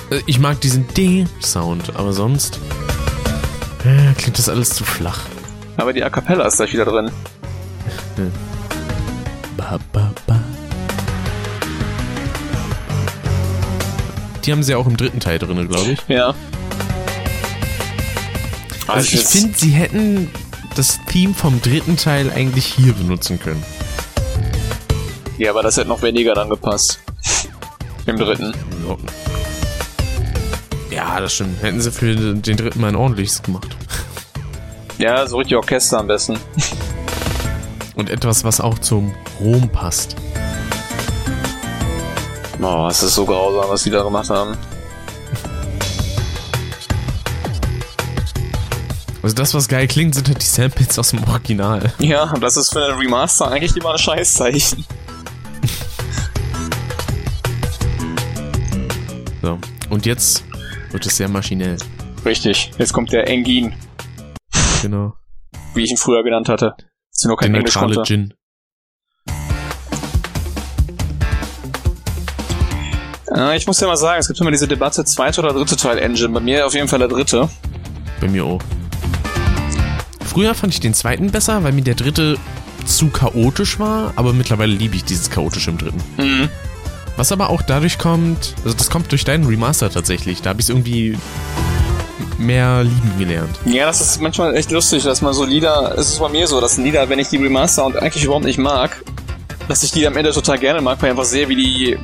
Äh, Ich mag diesen D-Sound, aber sonst äh, klingt das alles zu flach. Aber die A Cappella ist gleich wieder drin. Ba, ba, ba. Die haben sie auch im dritten Teil drin, glaube ich. Ja. Also ich jetzt- finde, sie hätten das Theme vom dritten Teil eigentlich hier benutzen können. Ja, aber das hätte noch weniger dann gepasst. [LAUGHS] Im dritten. Ja, das stimmt. Hätten sie für den dritten Mal ein ordentliches gemacht. Ja, so richtig Orchester am besten. Und etwas, was auch zum Rom passt. Oh, es ist so grausam, was die da gemacht haben. Also das, was geil klingt, sind halt die Samples aus dem Original. Ja, und das ist für einen Remaster eigentlich immer ein Scheißzeichen. So. Und jetzt wird es sehr maschinell. Richtig. Jetzt kommt der Engin, Genau. wie ich ihn früher genannt hatte. Ich nur Der kein Englisch neutrale konnte. Gin. Äh, ich muss ja mal sagen, es gibt immer diese Debatte, zweite oder dritte Teil Engine. Bei mir auf jeden Fall der dritte. Bei mir auch. Früher fand ich den zweiten besser, weil mir der dritte zu chaotisch war, aber mittlerweile liebe ich dieses chaotische im dritten. Mhm. Was aber auch dadurch kommt, also das kommt durch deinen Remaster tatsächlich. Da habe ich es irgendwie mehr lieben gelernt. Ja, das ist manchmal echt lustig, dass man so Lieder, es ist bei mir so, dass Lieder, wenn ich die Remaster und eigentlich überhaupt nicht mag, dass ich die am Ende total gerne mag, weil ich einfach sehe, wie die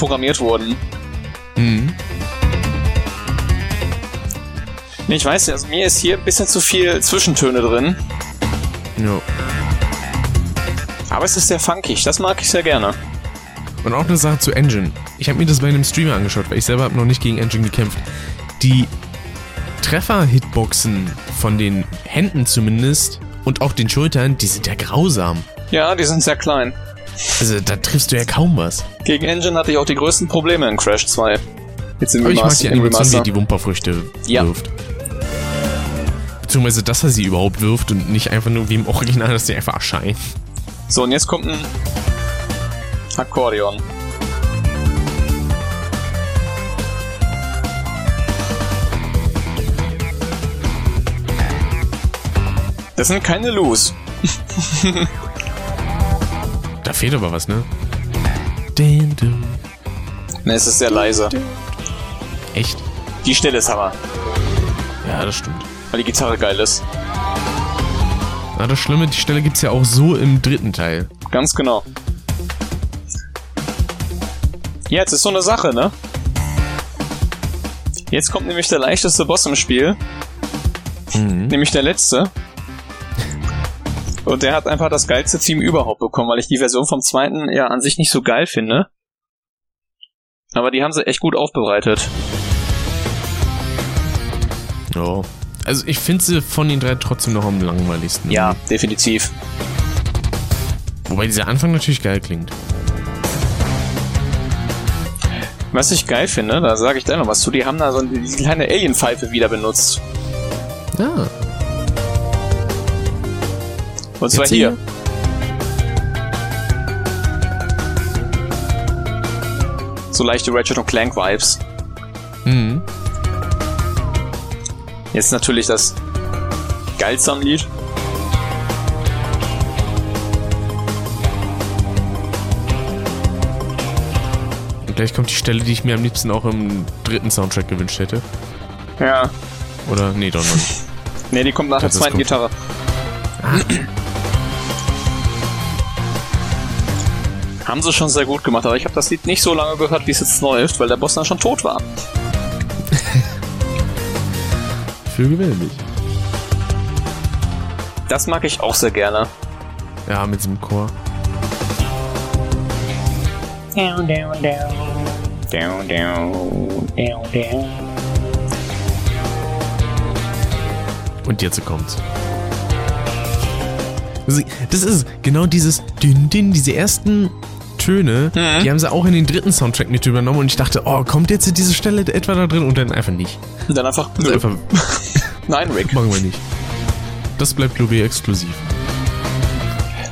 programmiert wurden. Mhm. Nee, ich weiß nicht, also mir ist hier ein bisschen zu viel Zwischentöne drin, Ja. aber es ist sehr funkig, das mag ich sehr gerne. Und auch eine Sache zu Engine. Ich habe mir das bei einem Streamer angeschaut, weil ich selber habe noch nicht gegen Engine gekämpft. Die Treffer-Hitboxen von den Händen zumindest und auch den Schultern, die sind ja grausam. Ja, die sind sehr klein. Also da triffst du ja kaum was. Gegen Engine hatte ich auch die größten Probleme in Crash 2. Jetzt im Aber ich mag Remaster. die im Animation, Remaster. die die Wumperfrüchte Ja. wirft. Beziehungsweise, dass er sie überhaupt wirft und nicht einfach nur wie im Original, dass sie einfach erscheinen. So, und jetzt kommt ein Akkordeon. Das sind keine Loos. [LAUGHS] Da fehlt aber was, ne? Ne, es ist sehr leise. Echt? Die Stelle ist Hammer, Ja, das stimmt. weil die Gitarre geil ist. Na, das Schlimme, die Stelle gibt's ja auch so im dritten Teil. Ganz genau. Ja, jetzt ist so eine Sache, ne? Jetzt kommt nämlich der leichteste Boss im Spiel. Mhm. Nämlich der letzte. Und der hat einfach das geilste Team überhaupt bekommen, weil ich die Version vom zweiten ja an sich nicht so geil finde. Aber die haben sie echt gut aufbereitet. Ja. Also ich finde sie von den drei trotzdem noch am langweiligsten. Ja, definitiv. Wobei dieser Anfang natürlich geil klingt. Was ich geil finde, da sage ich gleich noch was zu, die haben da so eine kleine Alien-Pfeife wieder benutzt. Ja. Und zwar hier. So leichte Ratchet und Clank Vibes. Mhm. Jetzt natürlich das geilste Lied. Und gleich kommt die Stelle, die ich mir am liebsten auch im dritten Soundtrack gewünscht hätte. Ja. Oder? Nee, doch noch nicht. [LAUGHS] Ne, die kommt nach der zweiten. Gitarre. Haben sie schon sehr gut gemacht, aber ich habe das Lied nicht so lange gehört, wie es jetzt läuft, weil der Boss dann schon tot war. [LAUGHS] Für gewöhnlich. Das mag ich auch sehr gerne. Ja, mit diesem Chor. Down, down, down. Down, down, down, down. Und jetzt kommt's. Das das ist genau dieses Din, Din, diese ersten Töne, Mhm. die haben sie auch in den dritten Soundtrack mit übernommen und ich dachte, oh, kommt jetzt diese Stelle etwa da drin und dann einfach nicht. Und dann einfach, nö. einfach [LAUGHS] nein, Rick. machen wir nicht. Das bleibt ich exklusiv.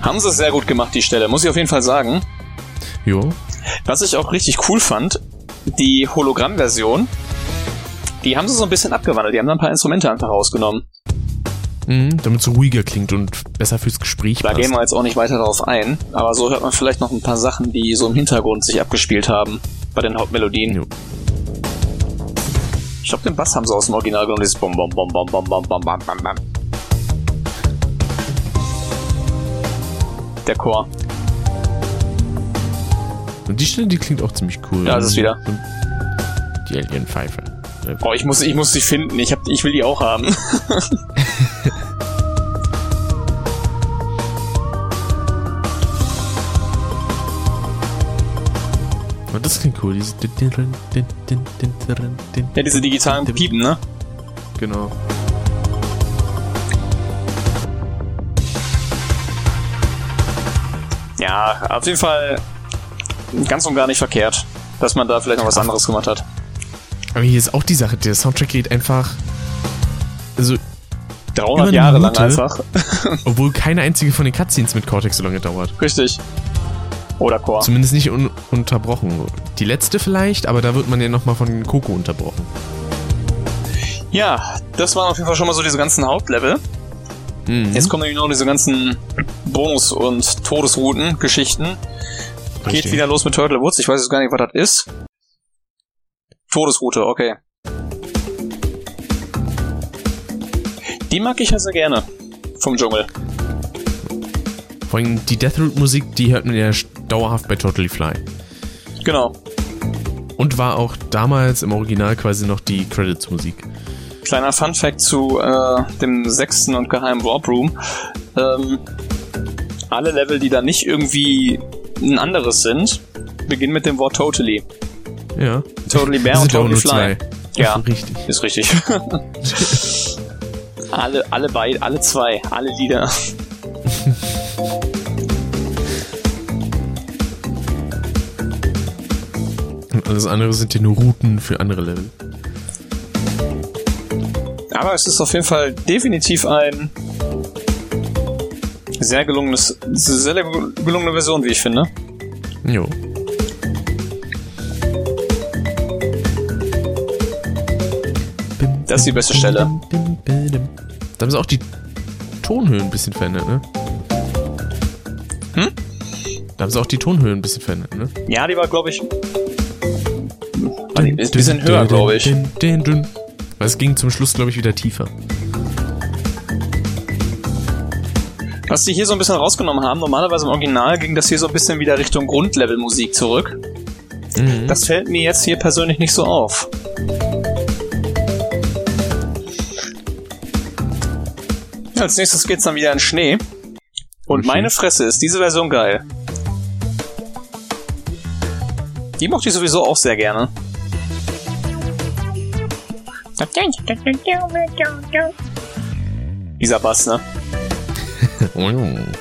Haben sie sehr gut gemacht, die Stelle, muss ich auf jeden Fall sagen. Jo. Was ich auch richtig cool fand, die Hologramm-Version, die haben sie so ein bisschen abgewandelt. Die haben da ein paar Instrumente einfach rausgenommen. Mhm, damit es ruhiger klingt und besser fürs Gespräch Da passt. gehen wir jetzt auch nicht weiter darauf ein, aber so hört man vielleicht noch ein paar Sachen, die so im Hintergrund sich abgespielt haben bei den Hauptmelodien. Jo. Ich glaube, den Bass haben sie aus dem Original genommen, dieses Bom Bom Bom Bom Bom Bom Bom Bom Bom Bom. Der Chor. Und die Stelle, die klingt auch ziemlich cool. Da ist es wieder. Die Alien-Pfeife. Oh, ich muss, ich muss sie finden. Ich, hab, ich will die auch haben. [LAUGHS] das klingt cool. Diese Ja, diese digitalen Piepen, ne? Genau. Ja, auf jeden Fall ganz und gar nicht verkehrt, dass man da vielleicht noch was anderes gemacht hat. Aber hier ist auch die Sache, der Soundtrack geht einfach. Also, 300 Über eine Jahre lang Minute. einfach. obwohl keine einzige von den Cutscenes mit Cortex so lange dauert. Richtig. Oder Chor. Zumindest nicht un unterbrochen. Die letzte vielleicht, aber da wird man ja nochmal von Coco unterbrochen. Ja, das waren auf jeden Fall schon mal so diese ganzen Hauptlevel. Mhm. Jetzt kommen nämlich noch diese ganzen Bonus- und Todesrouten-Geschichten. Geht wieder los mit Turtle Woods. Ich weiß jetzt gar nicht, was das ist. Todesroute, okay. Die mag ich ja sehr gerne. Vom Dschungel. Vor allem die Deathroot-Musik, die hört man ja dauerhaft bei Totally Fly. Genau. Und war auch damals im Original quasi noch die Credits-Musik. Kleiner Fun-Fact zu äh, dem sechsten und geheimen Warp Room. Ähm, alle Level, die da nicht irgendwie ein anderes sind, beginnen mit dem Wort Totally. Ja. Totally Bear [LAUGHS] und Totally Fly. zwei. Ja. Richtig. Ist richtig. [LAUGHS] alle, alle beide, alle zwei, alle Lieder. Alles andere sind ja nur Routen für andere Level. Aber es ist auf jeden Fall definitiv ein sehr gelungenes, sehr gelungene Version, wie ich finde. Jo. Das ist die beste Stelle. Da haben sie auch die Tonhöhen ein bisschen verändert, ne? Hm? Da haben sie auch die Tonhöhen ein bisschen verändert, ne? Ja, die war, glaube ich, ein bisschen höher, glaube ich. Weil es ging zum Schluss, glaube ich, wieder tiefer. Was die hier so ein bisschen rausgenommen haben, normalerweise im Original ging das hier so ein bisschen wieder Richtung Grundlevel-Musik zurück. Mhm. Das fällt mir jetzt hier persönlich nicht so auf. Als nächstes geht's dann wieder in Schnee. Und Okay. meine Fresse ist diese Version geil. Die mochte ich sowieso auch sehr gerne. Dieser Bass, ne? [LAUGHS]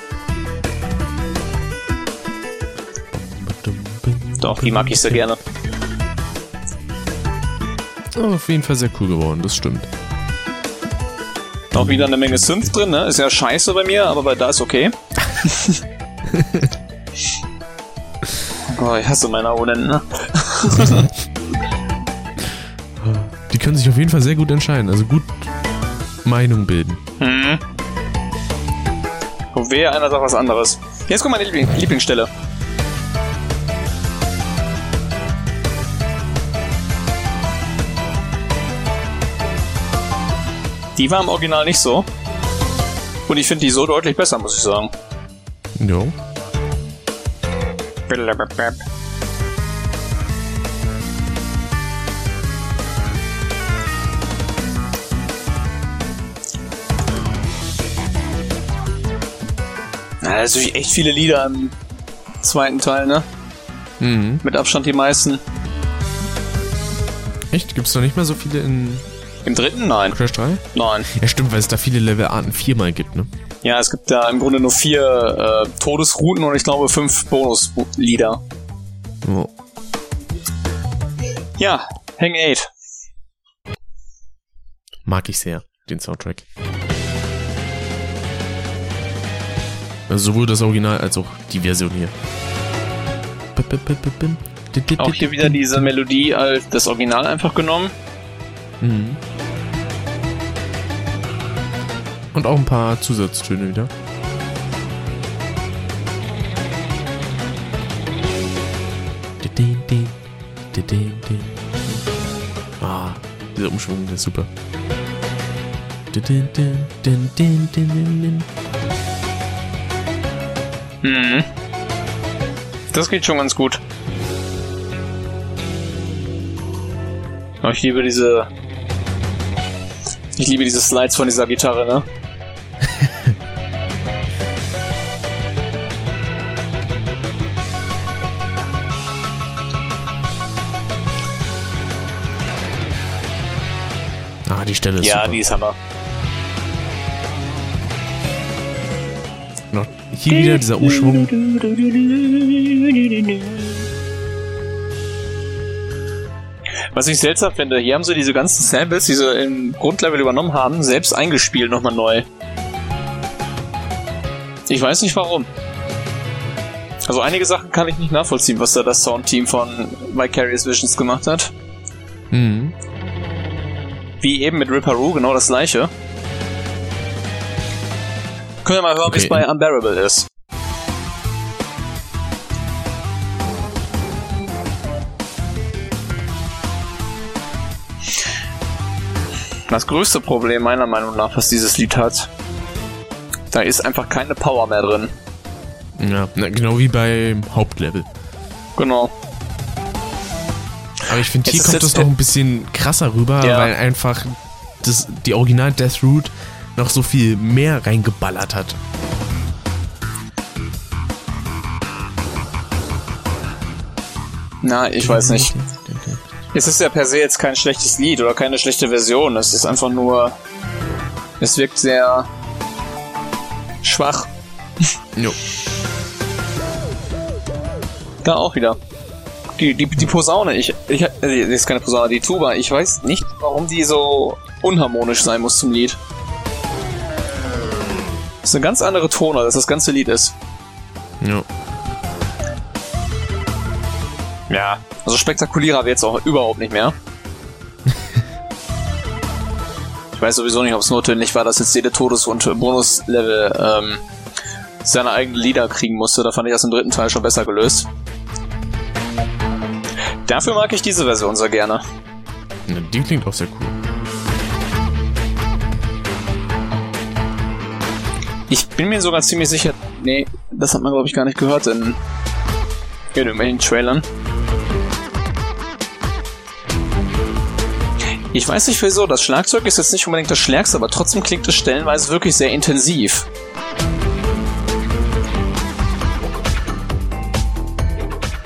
Doch, die mag ich sehr gerne. Oh, auf jeden Fall sehr cool geworden, das stimmt. Auch wieder eine Menge Synth drin, ne? Ist ja scheiße bei mir, aber bei da ist okay. [LAUGHS] oh, ich hasse meine Abonnenten, ne? [LAUGHS] Können sich auf jeden Fall sehr gut entscheiden, also gut Meinung bilden. Mhm. Und wehe, einer sagt was anderes. Jetzt kommt meine Liebling Lieblingsstelle. Die war im Original nicht so. Und ich finde die so deutlich besser, muss ich sagen. Ja. Ja, das sind echt viele Lieder im zweiten Teil, ne? Mhm. Mit Abstand die meisten. Echt? Gibt's noch nicht mal so viele in Im dritten? Nein. Crash 3? Nein. Ja, stimmt, weil es da viele Levelarten viermal gibt, ne? Ja, es gibt da im Grunde nur vier äh, Todesrouten und ich glaube fünf Bonuslieder. Oh. Ja, Hang 8. Mag ich sehr, den Soundtrack. Also sowohl das Original als auch die Version hier. Auch hier wieder diese Melodie als das Original einfach genommen. Mhm. Und auch ein paar Zusatztöne wieder. Ah, dieser Umschwung, der ist super. Mhm. Das geht schon ganz gut. Aber ich liebe diese. Ich liebe diese Slides von dieser Gitarre, ne? Ah, die Stelle ist Ja, super. die ist Hammer. Hier wieder dieser Umschwung. Was ich seltsam finde, hier haben sie diese ganzen Samples, die sie im Grundlevel übernommen haben, selbst eingespielt nochmal neu. Ich weiß nicht warum. Also einige Sachen kann ich nicht nachvollziehen, was da das Soundteam von Vicarious Visions gemacht hat. Mhm. Wie eben mit Ripperoo, genau das gleiche. Können wir mal hören, wie es Okay. bei Unbearable ist. Das größte Problem meiner Meinung nach, was dieses Lied hat, da ist einfach keine Power mehr drin. Ja, na, genau wie beim Hauptlevel. Genau. Aber ich finde, hier kommt noch der- ein bisschen krasser rüber, Ja. weil einfach das, die Original Death Root noch so viel mehr reingeballert hat. Na, ich weiß nicht. Es ist ja per se jetzt kein schlechtes Lied oder keine schlechte Version. Es ist einfach nur. Es wirkt sehr schwach. Jo. Da auch wieder. Die, die, die Posaune, ich, ich, äh, das ist keine Posaune, die Tuba, ich weiß nicht, warum die so unharmonisch sein muss zum Lied. Das ist eine ganz andere Tonart, als das ganze Lied ist. Jo. Ja. Also spektakulärer wird's auch überhaupt nicht mehr. [LAUGHS] ich weiß sowieso nicht, ob es notwendig war, dass jetzt jede Todes- und Bonuslevel ähm, seine eigenen Lieder kriegen musste. Da fand ich das im dritten Teil schon besser gelöst. Dafür mag ich diese Version sehr gerne. Ja, die klingt auch sehr cool. Ich bin mir sogar ziemlich sicher. Nee, das hat man, glaube ich, gar nicht gehört in, in irgendwelchen Trailern. Ich weiß nicht wieso, das Schlagzeug ist jetzt nicht unbedingt das Stärkste, aber trotzdem klingt es stellenweise wirklich sehr intensiv.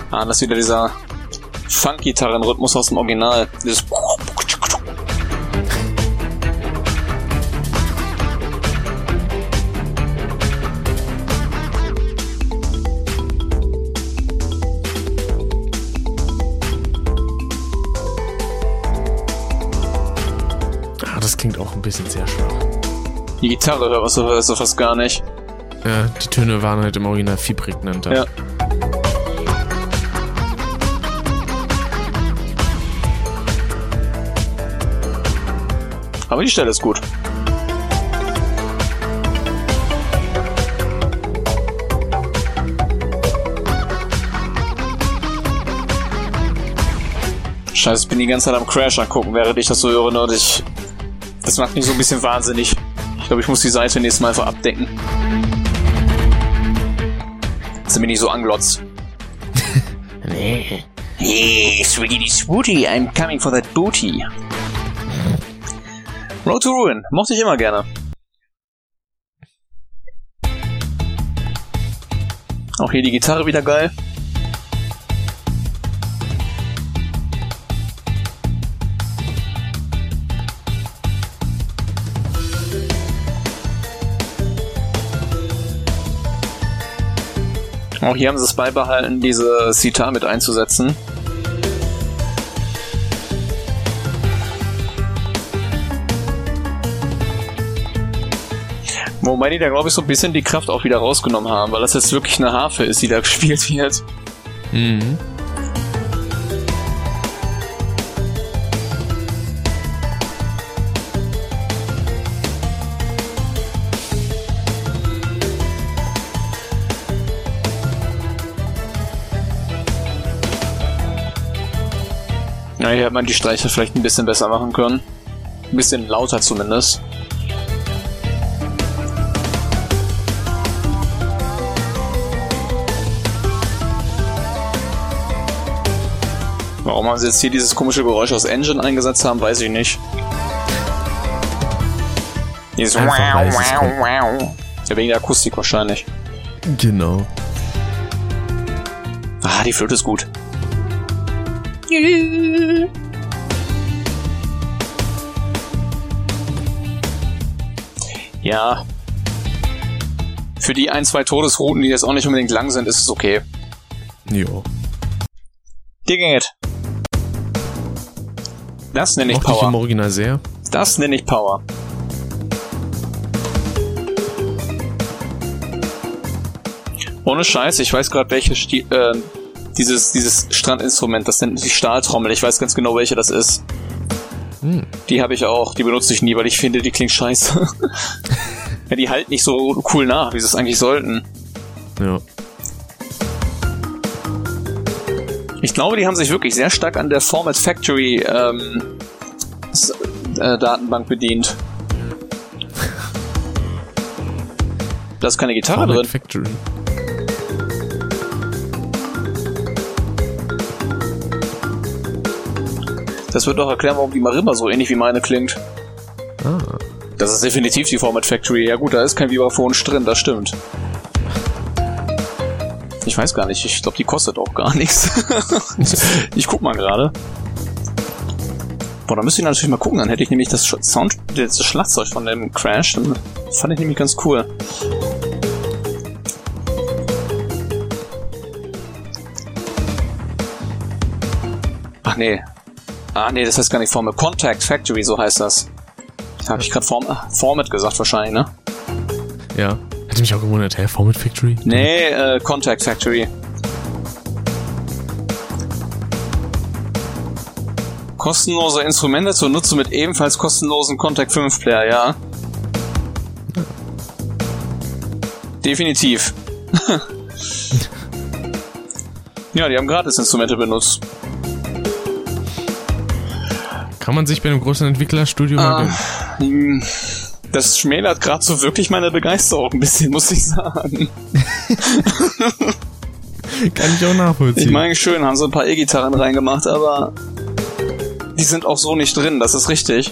Ah, das ist wieder dieser Funk-Gitarrenrhythmus aus dem Original. Dieses Gitarre hörst du, hörst du fast gar nicht. Ja, die Töne waren halt im Original viel prägnanter. Ja. Aber die Stelle ist gut. Scheiße, ich bin die ganze Zeit am Crash angucken, während ich das so höre und ich. Das macht mich so ein bisschen wahnsinnig. Ich glaube, ich muss die Seite nächstes Mal einfach abdecken. Dass er mich nicht so anglotzt. [LAUGHS] Nee. Hey, Swiggity Swooty, I'm coming for that booty. Road to Ruin, mochte ich immer gerne. Auch hier die Gitarre wieder geil. Auch hier haben sie es beibehalten, diese Sitar mit einzusetzen. Wobei die da, glaube ich, so ein bisschen die Kraft auch wieder rausgenommen haben, weil das jetzt wirklich eine Harfe ist, die da [LAUGHS] gespielt wird. Mhm. Ja, hier hätte man die Streicher vielleicht ein bisschen besser machen können. Ein bisschen lauter zumindest. Warum haben sie jetzt hier dieses komische Geräusch aus Engine eingesetzt haben, weiß ich nicht. Dieses wow, wow, wow. Ja, wegen der Akustik wahrscheinlich. Genau. Ah, die Flöte ist gut. Ja. Für die ein, zwei Todesrouten, die jetzt auch nicht unbedingt lang sind, ist es okay. Jo. Dir geht. Das nenne ich Mochte ich im Power. Original sehr. Das nenne ich Power. Ohne Scheiß, ich weiß gerade welche Sti äh, dieses dieses Strandinstrument, das nennt sich Stahltrommel. Ich weiß ganz genau welche das ist. Hm. Die habe ich auch. Die benutze ich nie, weil ich finde, die klingt scheiße. [LAUGHS] ja, die halten nicht so cool nach, wie sie es eigentlich sollten. Ja. Ich glaube, die haben sich wirklich sehr stark an der Format Factory ähm, äh, Datenbank bedient. Da ist keine Gitarre Format drin. Factory. Das wird doch erklären, warum die Marimba so ähnlich wie meine klingt. Ah. Das ist definitiv die Format Factory. Ja gut, da ist kein Vibraphon drin, das stimmt. Ich weiß gar nicht, ich glaube, die kostet auch gar nichts. [LAUGHS] ich guck mal gerade. Boah, da müsste ich natürlich mal gucken, dann hätte ich nämlich das Sound, das Schlagzeug von dem Crash, dann fand ich nämlich ganz cool. Ach nee. Ah nee, das heißt gar nicht Format. Contact Factory, so heißt das. Da habe ich gerade Form Format gesagt wahrscheinlich, ne? Ja. Hätte mich auch gewundert, hä, Format Factory? Nee, äh, Contact Factory. Kostenlose Instrumente zur Nutzung mit ebenfalls kostenlosen Contact 5 Player, ja. Definitiv. [LAUGHS] ja, die haben gratis Instrumente benutzt. Kann man sich bei einem großen Entwicklerstudio Ah. mal gönnen. Das schmälert gerade so wirklich meine Begeisterung ein bisschen, muss ich sagen. [LAUGHS] Kann ich auch nachvollziehen. Ich meine, schön, haben so ein paar E-Gitarren reingemacht, aber die sind auch so nicht drin, das ist richtig.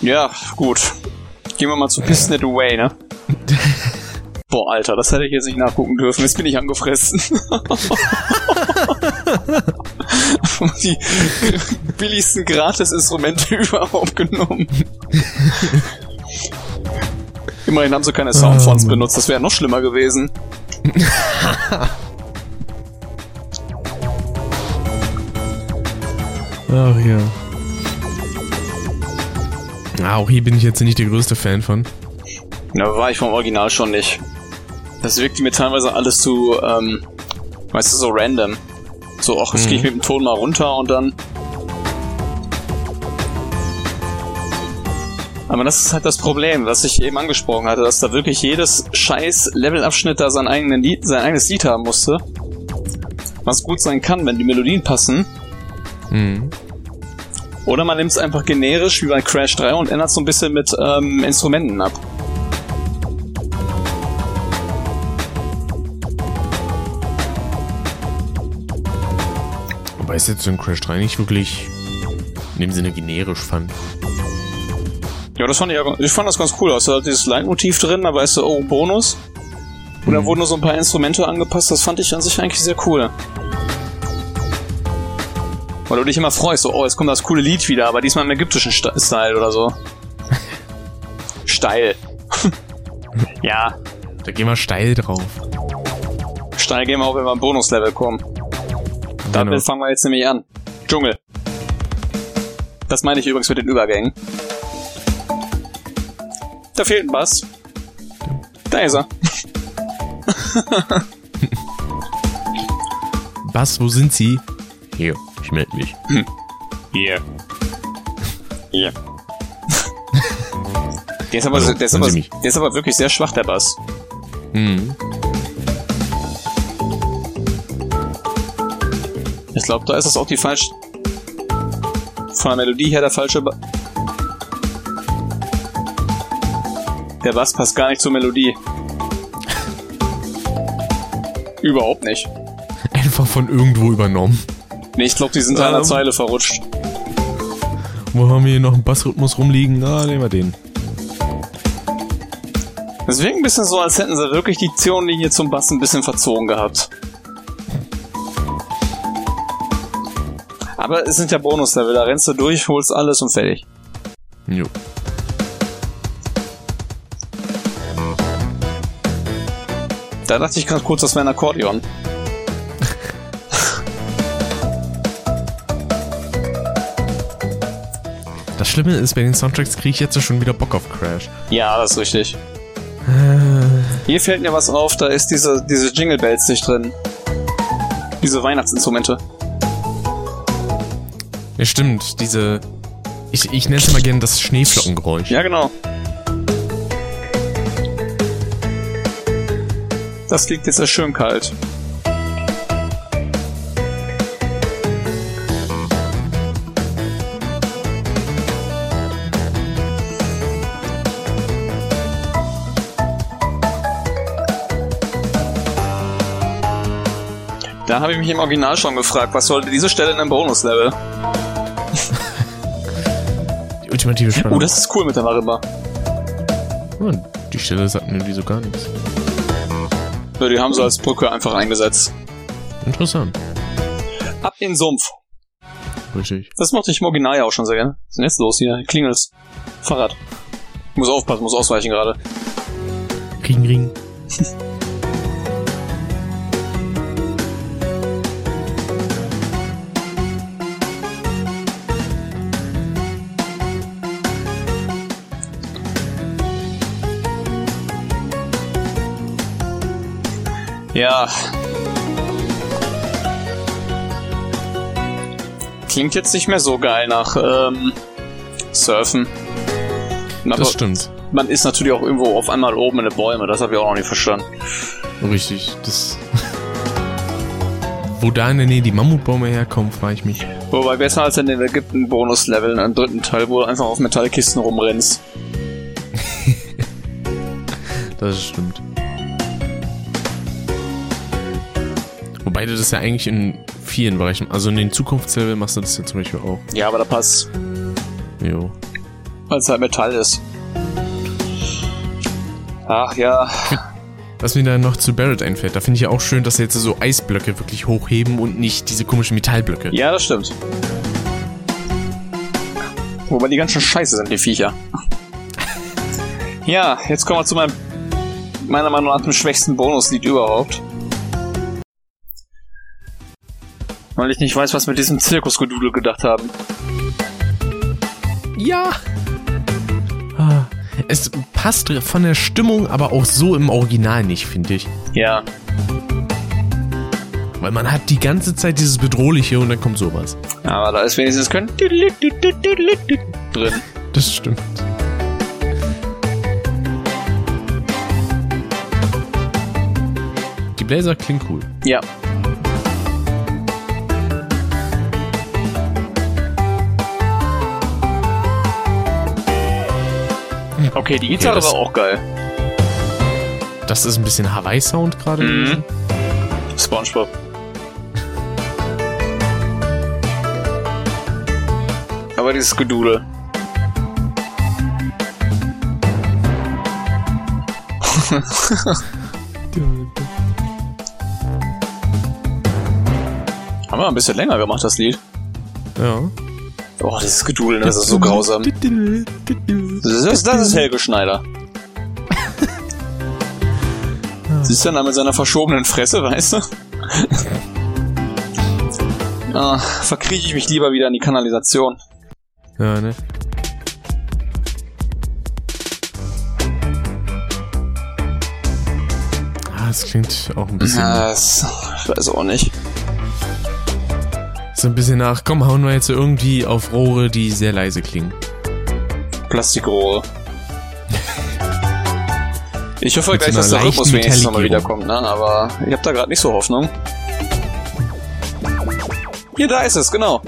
Ja, gut. Gehen wir mal zu Pissing It Away, ne? [LAUGHS] Boah, Alter, das hätte ich jetzt nicht nachgucken dürfen. Jetzt bin ich angefressen. [LAUGHS] Die billigsten Gratis-Instrumente [LAUGHS] überhaupt genommen. Immerhin haben sie keine Soundfonts Oh, Mann. benutzt, das wäre noch schlimmer gewesen. [LAUGHS] Ach ja. Ah, auch hier bin ich jetzt nicht der größte Fan von. Na, war ich vom Original schon nicht. Das wirkte mir teilweise alles zu, ähm, weißt du, so random. So, ach, jetzt Mhm. gehe ich mit dem Ton mal runter und dann. Aber das ist halt das Problem, was ich eben angesprochen hatte, dass da wirklich jedes scheiß Levelabschnitt da sein, eigenen Lied, sein eigenes Lied haben musste. Was gut sein kann, wenn die Melodien passen. Mhm. Oder man nimmt es einfach generisch wie bei Crash 3 und ändert so ein bisschen mit ähm, Instrumenten ab. Es jetzt in Crash 3 nicht wirklich in dem Sinne generisch fand. Ja, das fand ich, ich fand das ganz cool. Also dieses Leitmotiv drin, da weißt du, oh, Bonus. Und da wurden nur so ein paar Instrumente angepasst, das fand ich an sich eigentlich sehr cool. Weil du dich immer freust, so, oh, jetzt kommt das coole Lied wieder, aber diesmal im ägyptischen Style oder so. [LAUGHS] Steil. [LAUGHS] ja, Da gehen wir steil drauf. steil gehen wir auch, wenn wir am Bonuslevel kommen. Damit Genau. fangen wir jetzt nämlich an. Dschungel. Das meine ich übrigens mit den Übergängen. Da fehlt ein Bass. Da ist er. [LAUGHS] Bass, wo sind Sie? Hier, ich melde mich. Hier. Hier. Der ist, aber, Hallo, der, ist aber, der ist aber wirklich sehr schwach, der Bass. Mhm. Glaube, da ist es auch die falsche. Von der Melodie her der falsche. Ba der Bass passt gar nicht zur Melodie. Überhaupt nicht. Einfach von irgendwo übernommen. Nee, ich glaube, die sind Ähm. Zeile verrutscht. Wo haben wir hier noch einen Bassrhythmus rumliegen? Ah, nehmen wir den. Es wirkt ein bisschen so, als hätten sie wirklich die Tonlinie zum Bass ein bisschen verzogen gehabt. Aber es sind ja Bonuslevel, da rennst du durch, holst alles und fertig. Jo. Da dachte ich gerade kurz, das wäre ein Akkordeon. Das Schlimme ist, bei den Soundtracks kriege ich jetzt schon wieder Bock auf Crash. Ja, das ist richtig. Hier fällt mir was auf, da ist diese, diese Jingle Bells nicht drin. Diese Weihnachtsinstrumente. Ja, stimmt, diese. Ich, ich nenne es mal gerne das Schneeflockengeräusch. Ja, genau. Das klingt jetzt sehr schön kalt. Da habe ich mich im Original schon gefragt, was sollte diese Stelle in einem Bonuslevel? Die ultimative Spannung. Oh, das ist cool mit der Marimba. Oh, die Stelle sagt mir irgendwie so gar nichts. Ja, die haben sie als Brücke einfach eingesetzt. Interessant. Ab in den Sumpf. Richtig. Das mochte ich im Original ja auch schon sehr gerne. Was ist denn jetzt los hier? Klingelt's. Fahrrad. Muss aufpassen, muss ausweichen gerade. Ring, ring. Ja. Klingt jetzt nicht mehr so geil nach ähm, Surfen. Aber Das stimmt. man ist natürlich auch irgendwo auf einmal oben in den Bäume, das habe ich auch noch nicht verstanden. Richtig. Das. [LAUGHS] Wo da in der Nähe die Mammutbäume herkommen, frage ich mich. Wobei, wer zahlt denn den gibt einen Bonuslevel in einem dritten Teil, wo du einfach auf Metallkisten rumrennst? [LAUGHS] Das stimmt. Wobei du das ja eigentlich in vielen Bereichen, also in den Zukunftslevel machst du das ja zum Beispiel auch. Ja, aber da passt, Jo. weil es halt Metall ist. Ach ja, Was mir da noch zu Barrett einfällt, da finde ich ja auch schön, dass sie jetzt so Eisblöcke wirklich hochheben und nicht diese komischen Metallblöcke. ja, das stimmt. Wobei die ganz schön scheiße sind, die Viecher. Ja, jetzt kommen wir zu meinem, meiner Meinung nach, dem schwächsten Bonuslied überhaupt. Weil ich nicht weiß, was mit diesem Zirkusgedudel gedacht haben. Ja! Ah, Es passt von der Stimmung, aber auch so im Original nicht, finde ich. Ja, Weil man hat die ganze Zeit dieses Bedrohliche und dann kommt sowas. aber da ist wenigstens kein drin. Das stimmt. Die Blazer klingt cool. Ja. Okay, die Gitarre das- war auch geil. Das ist ein bisschen Hawaii-Sound gerade. Mhm. Spongebob. Aber dieses Gedudel. [LAUGHS] Haben wir ein bisschen länger gemacht, das Lied. Ja. Oh, dieses Gedudel, das ist so grausam. Das ist, das ist Helge Schneider. [LAUGHS] Siehst du dann mit seiner verschobenen Fresse, weißt du? ah, verkriege ich mich lieber wieder in die Kanalisation. Ja, ne? Ah, das klingt auch ein bisschen, Ja, das, ich weiß auch nicht. So ein bisschen nach, komm, hauen wir jetzt irgendwie auf Rohre, die sehr leise klingen. Plastikrohre. [LAUGHS] Ich hoffe Mit gleich, so dass der Rhythmus wenigstens nochmal wiederkommt, ne? Aber ich habe da gerade nicht so Hoffnung. Hier, da ist es, genau.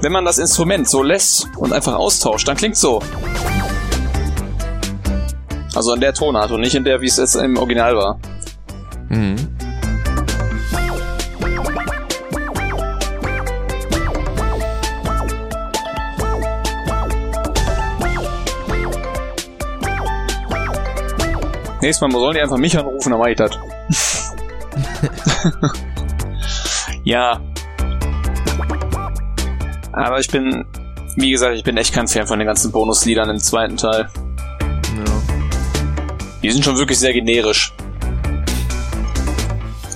Wenn man das Instrument so lässt und einfach austauscht, dann klingt's so. Also in der Tonart und nicht in der, wie es jetzt im Original war. Mhm. Nächstes Mal sollen die einfach mich anrufen, dann mach ich das. [LAUGHS] ja. Aber ich bin, wie gesagt, ich bin echt kein Fan von den ganzen Bonusliedern im zweiten Teil. Ja. Die sind schon wirklich sehr generisch.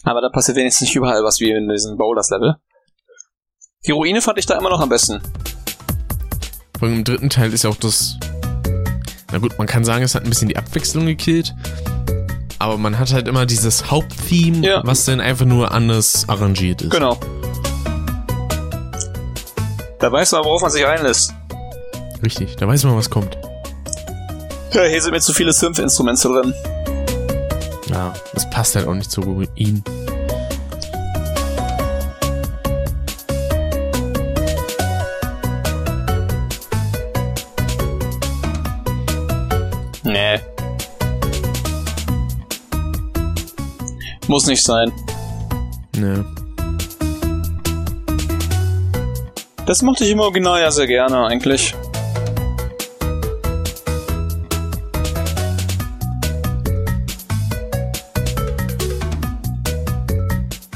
Aber da passiert wenigstens nicht überall was wie in diesem Bowlers-Level. Die Ruine fand ich da immer noch am besten. Allem im dritten Teil ist ja auch das. Na gut, man kann sagen, es hat ein bisschen die Abwechslung gekillt. Aber man hat halt immer dieses Haupttheme, Ja. was dann einfach nur anders arrangiert ist. Genau. Da weiß man, worauf man sich einlässt. Richtig, da weiß man, was kommt. Ja, hier sind mir zu viele Synth-Instrumente drin. Ja, das passt halt auch nicht zu ihm. Muss nicht sein. Ne. Das mochte ich im Original ja sehr gerne, eigentlich.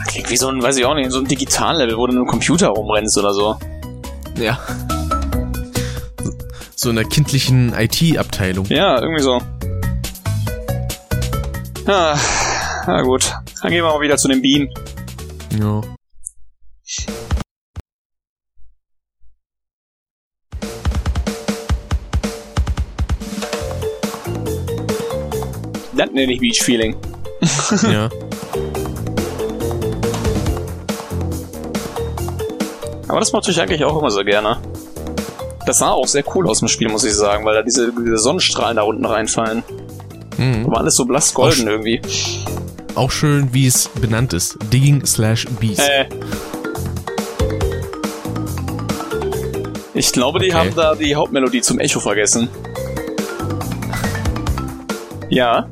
Klingt wie so ein, weiß ich auch nicht, so ein Digitallevel, wo du mit dem Computer rumrennst oder so. Ja. So in der kindlichen IT-Abteilung. Ja, irgendwie so. Ah, na gut. Dann gehen wir mal wieder zu den Bienen. Ja. Das nenne ich Beach Feeling. [LAUGHS] ja. Aber das mochte ich eigentlich auch immer so gerne. Das sah auch sehr cool aus im Spiel, muss ich sagen, weil da diese, diese Sonnenstrahlen da unten reinfallen. Mhm. War alles so blass golden irgendwie. Auch schön, wie es benannt ist. Digging slash Beast. Äh. Ich glaube, die Okay. haben da die Hauptmelodie zum Echo vergessen. Ja.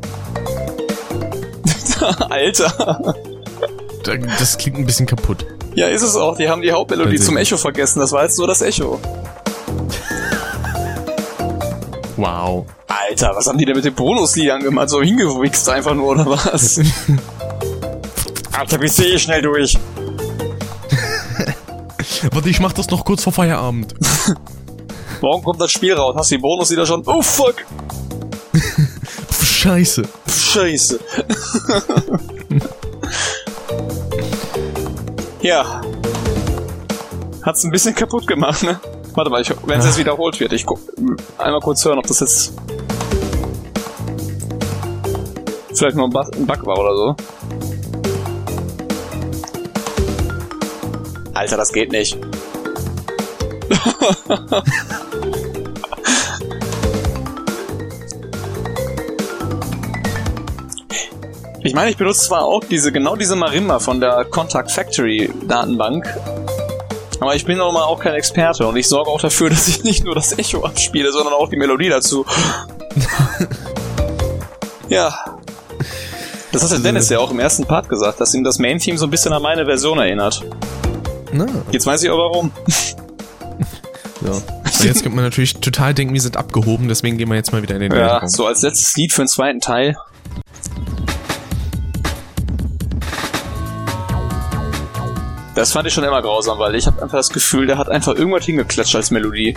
[LAUGHS] Alter. Da- Das klingt ein bisschen kaputt. Ja, ist es auch. Die haben die Hauptmelodie zum Echo vergessen. Das war jetzt nur das Echo. Wow. Alter, was haben die denn mit den Bonusliedern gemacht? So hingewichst einfach nur, oder was? [LAUGHS] Alter, wie sehe ich schnell durch? [LAUGHS] Warte, ich mach das noch kurz vor Feierabend. [LAUGHS] Morgen kommt das Spiel raus. Hast du die Bonuslieder schon? Oh, fuck. Pff, Scheiße. Scheiße. ja. Hat's ein bisschen kaputt gemacht, ne? Warte mal, wenn es jetzt wiederholt wird, ich guck einmal kurz hören, ob das jetzt vielleicht Bug, ein Bug war oder so. Alter, das geht nicht. [LAUGHS] Ich meine, ich benutze zwar auch diese, genau diese Marimba von der Contact Factory Datenbank, aber ich bin auch mal auch kein Experte und ich sorge auch dafür, [LAUGHS] dass ich nicht nur das Echo abspiele, sondern auch die Melodie dazu. [LAUGHS] ja. Das hat der Dennis ja auch im ersten Part gesagt, dass ihm das Main-Theme so ein bisschen an meine Version erinnert. Na, Jetzt weiß ich auch warum. [LAUGHS] ja. Und jetzt könnte man natürlich total denken, wir sind abgehoben, deswegen gehen wir jetzt mal wieder in den Ja, Weltraum. so als letztes Lied für den zweiten Teil. Das fand ich schon immer grausam, weil ich habe einfach das Gefühl, der hat einfach irgendwas hingeklatscht als Melodie.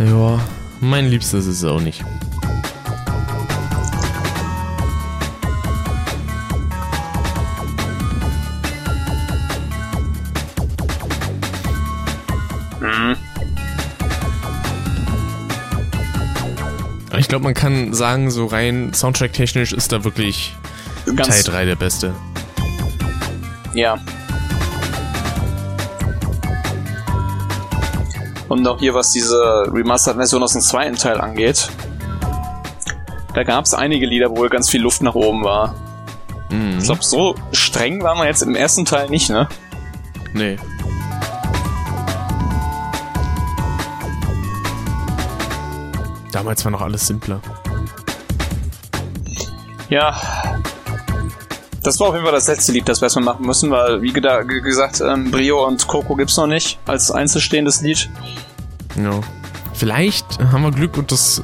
Ja, mein Liebstes ist es auch nicht. Ich glaube, man kann sagen, so rein Soundtrack-technisch ist da wirklich Teil Ganz, 3 der beste. ja. Und auch hier, was diese Remastered-Version aus dem zweiten Teil angeht. Da gab es einige Lieder, wo ganz viel Luft nach oben war. Mhm. Ich glaube, so streng waren wir jetzt im ersten Teil nicht, ne? Nee. Damals war noch alles simpler. Ja. Das war auf jeden Fall das letzte Lied, das wir erstmal machen müssen, weil, wie gesagt, ähm, Brio und Coco gibt's noch nicht als einzelstehendes Lied. Ja. Vielleicht haben wir Glück und das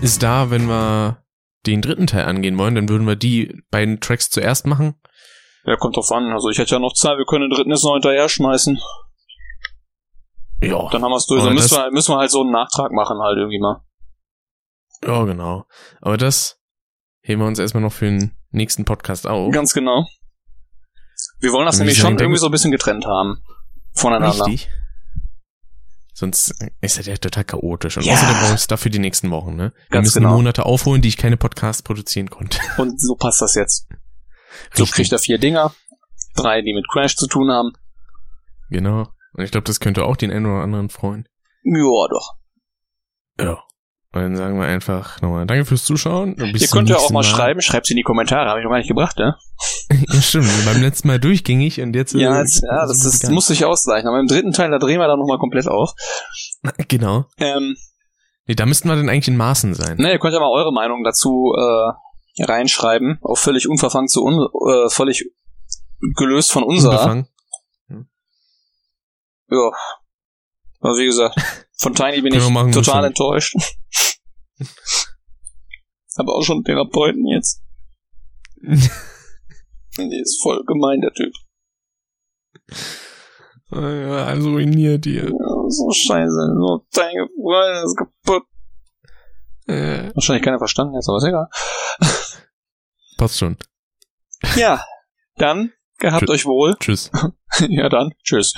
ist da, wenn wir den dritten Teil angehen wollen, dann würden wir die beiden Tracks zuerst machen. Ja, kommt drauf an. Also ich hätte ja noch Zeit, wir können den dritten jetzt noch hinterher schmeißen. Ja. Dann haben wir's durch. Aber Dann müssen wir, müssen wir halt so einen Nachtrag machen halt irgendwie mal. Ja, genau. Aber das heben wir uns erstmal noch für den nächsten Podcast auf. Ganz genau. Wir wollen das nämlich schon irgendwie so ein bisschen getrennt haben. Voneinander. Richtig. Sonst ist das ja total chaotisch. Und Ja. außerdem brauchen wir es dafür die nächsten Wochen, ne? Wir Ganz müssen genau. Monate aufholen, die ich keine Podcasts produzieren konnte. [LAUGHS] Und so passt das jetzt. So Richtig. kriegt er vier Dinger. Drei, die mit Crash zu tun haben. Genau. Und ich glaube, das könnte auch den einen oder anderen freuen. Ja, doch. Ja. Und dann sagen wir einfach nochmal Danke fürs Zuschauen. Ihr könnt ja auch nächsten mal schreiben. Schreibt's in die Kommentare. Habe ich noch gar nicht gebracht, ne? ja, stimmt. Beim letzten Mal durchgängig und jetzt. Ja, äh, jetzt, ja das, gegangen. muss sich ausgleichen. Aber im dritten Teil, da drehen wir dann nochmal komplett auf. [LAUGHS] Genau. Ähm, Nee, da müssten wir dann eigentlich in Maßen sein. ne, ihr könnt ja mal eure Meinung dazu äh, reinschreiben. Auch völlig unverfangen zu un äh, völlig gelöst von unserer. Unbefangen. Ja. Aber wie gesagt, von Tiny bin [LAUGHS] ich machen, total enttäuscht. [LAUGHS] Aber auch schon Therapeuten jetzt. [LAUGHS] Die ist voll gemein, der Typ. Ja, also ruiniert ihr. Ja, so scheiße. So deine Freundin ist kaputt. Äh, Wahrscheinlich keiner verstanden jetzt, aber ist egal. passt schon. Ja, dann gehabt Tschü- euch wohl. Tschüss. ja, dann. Tschüss.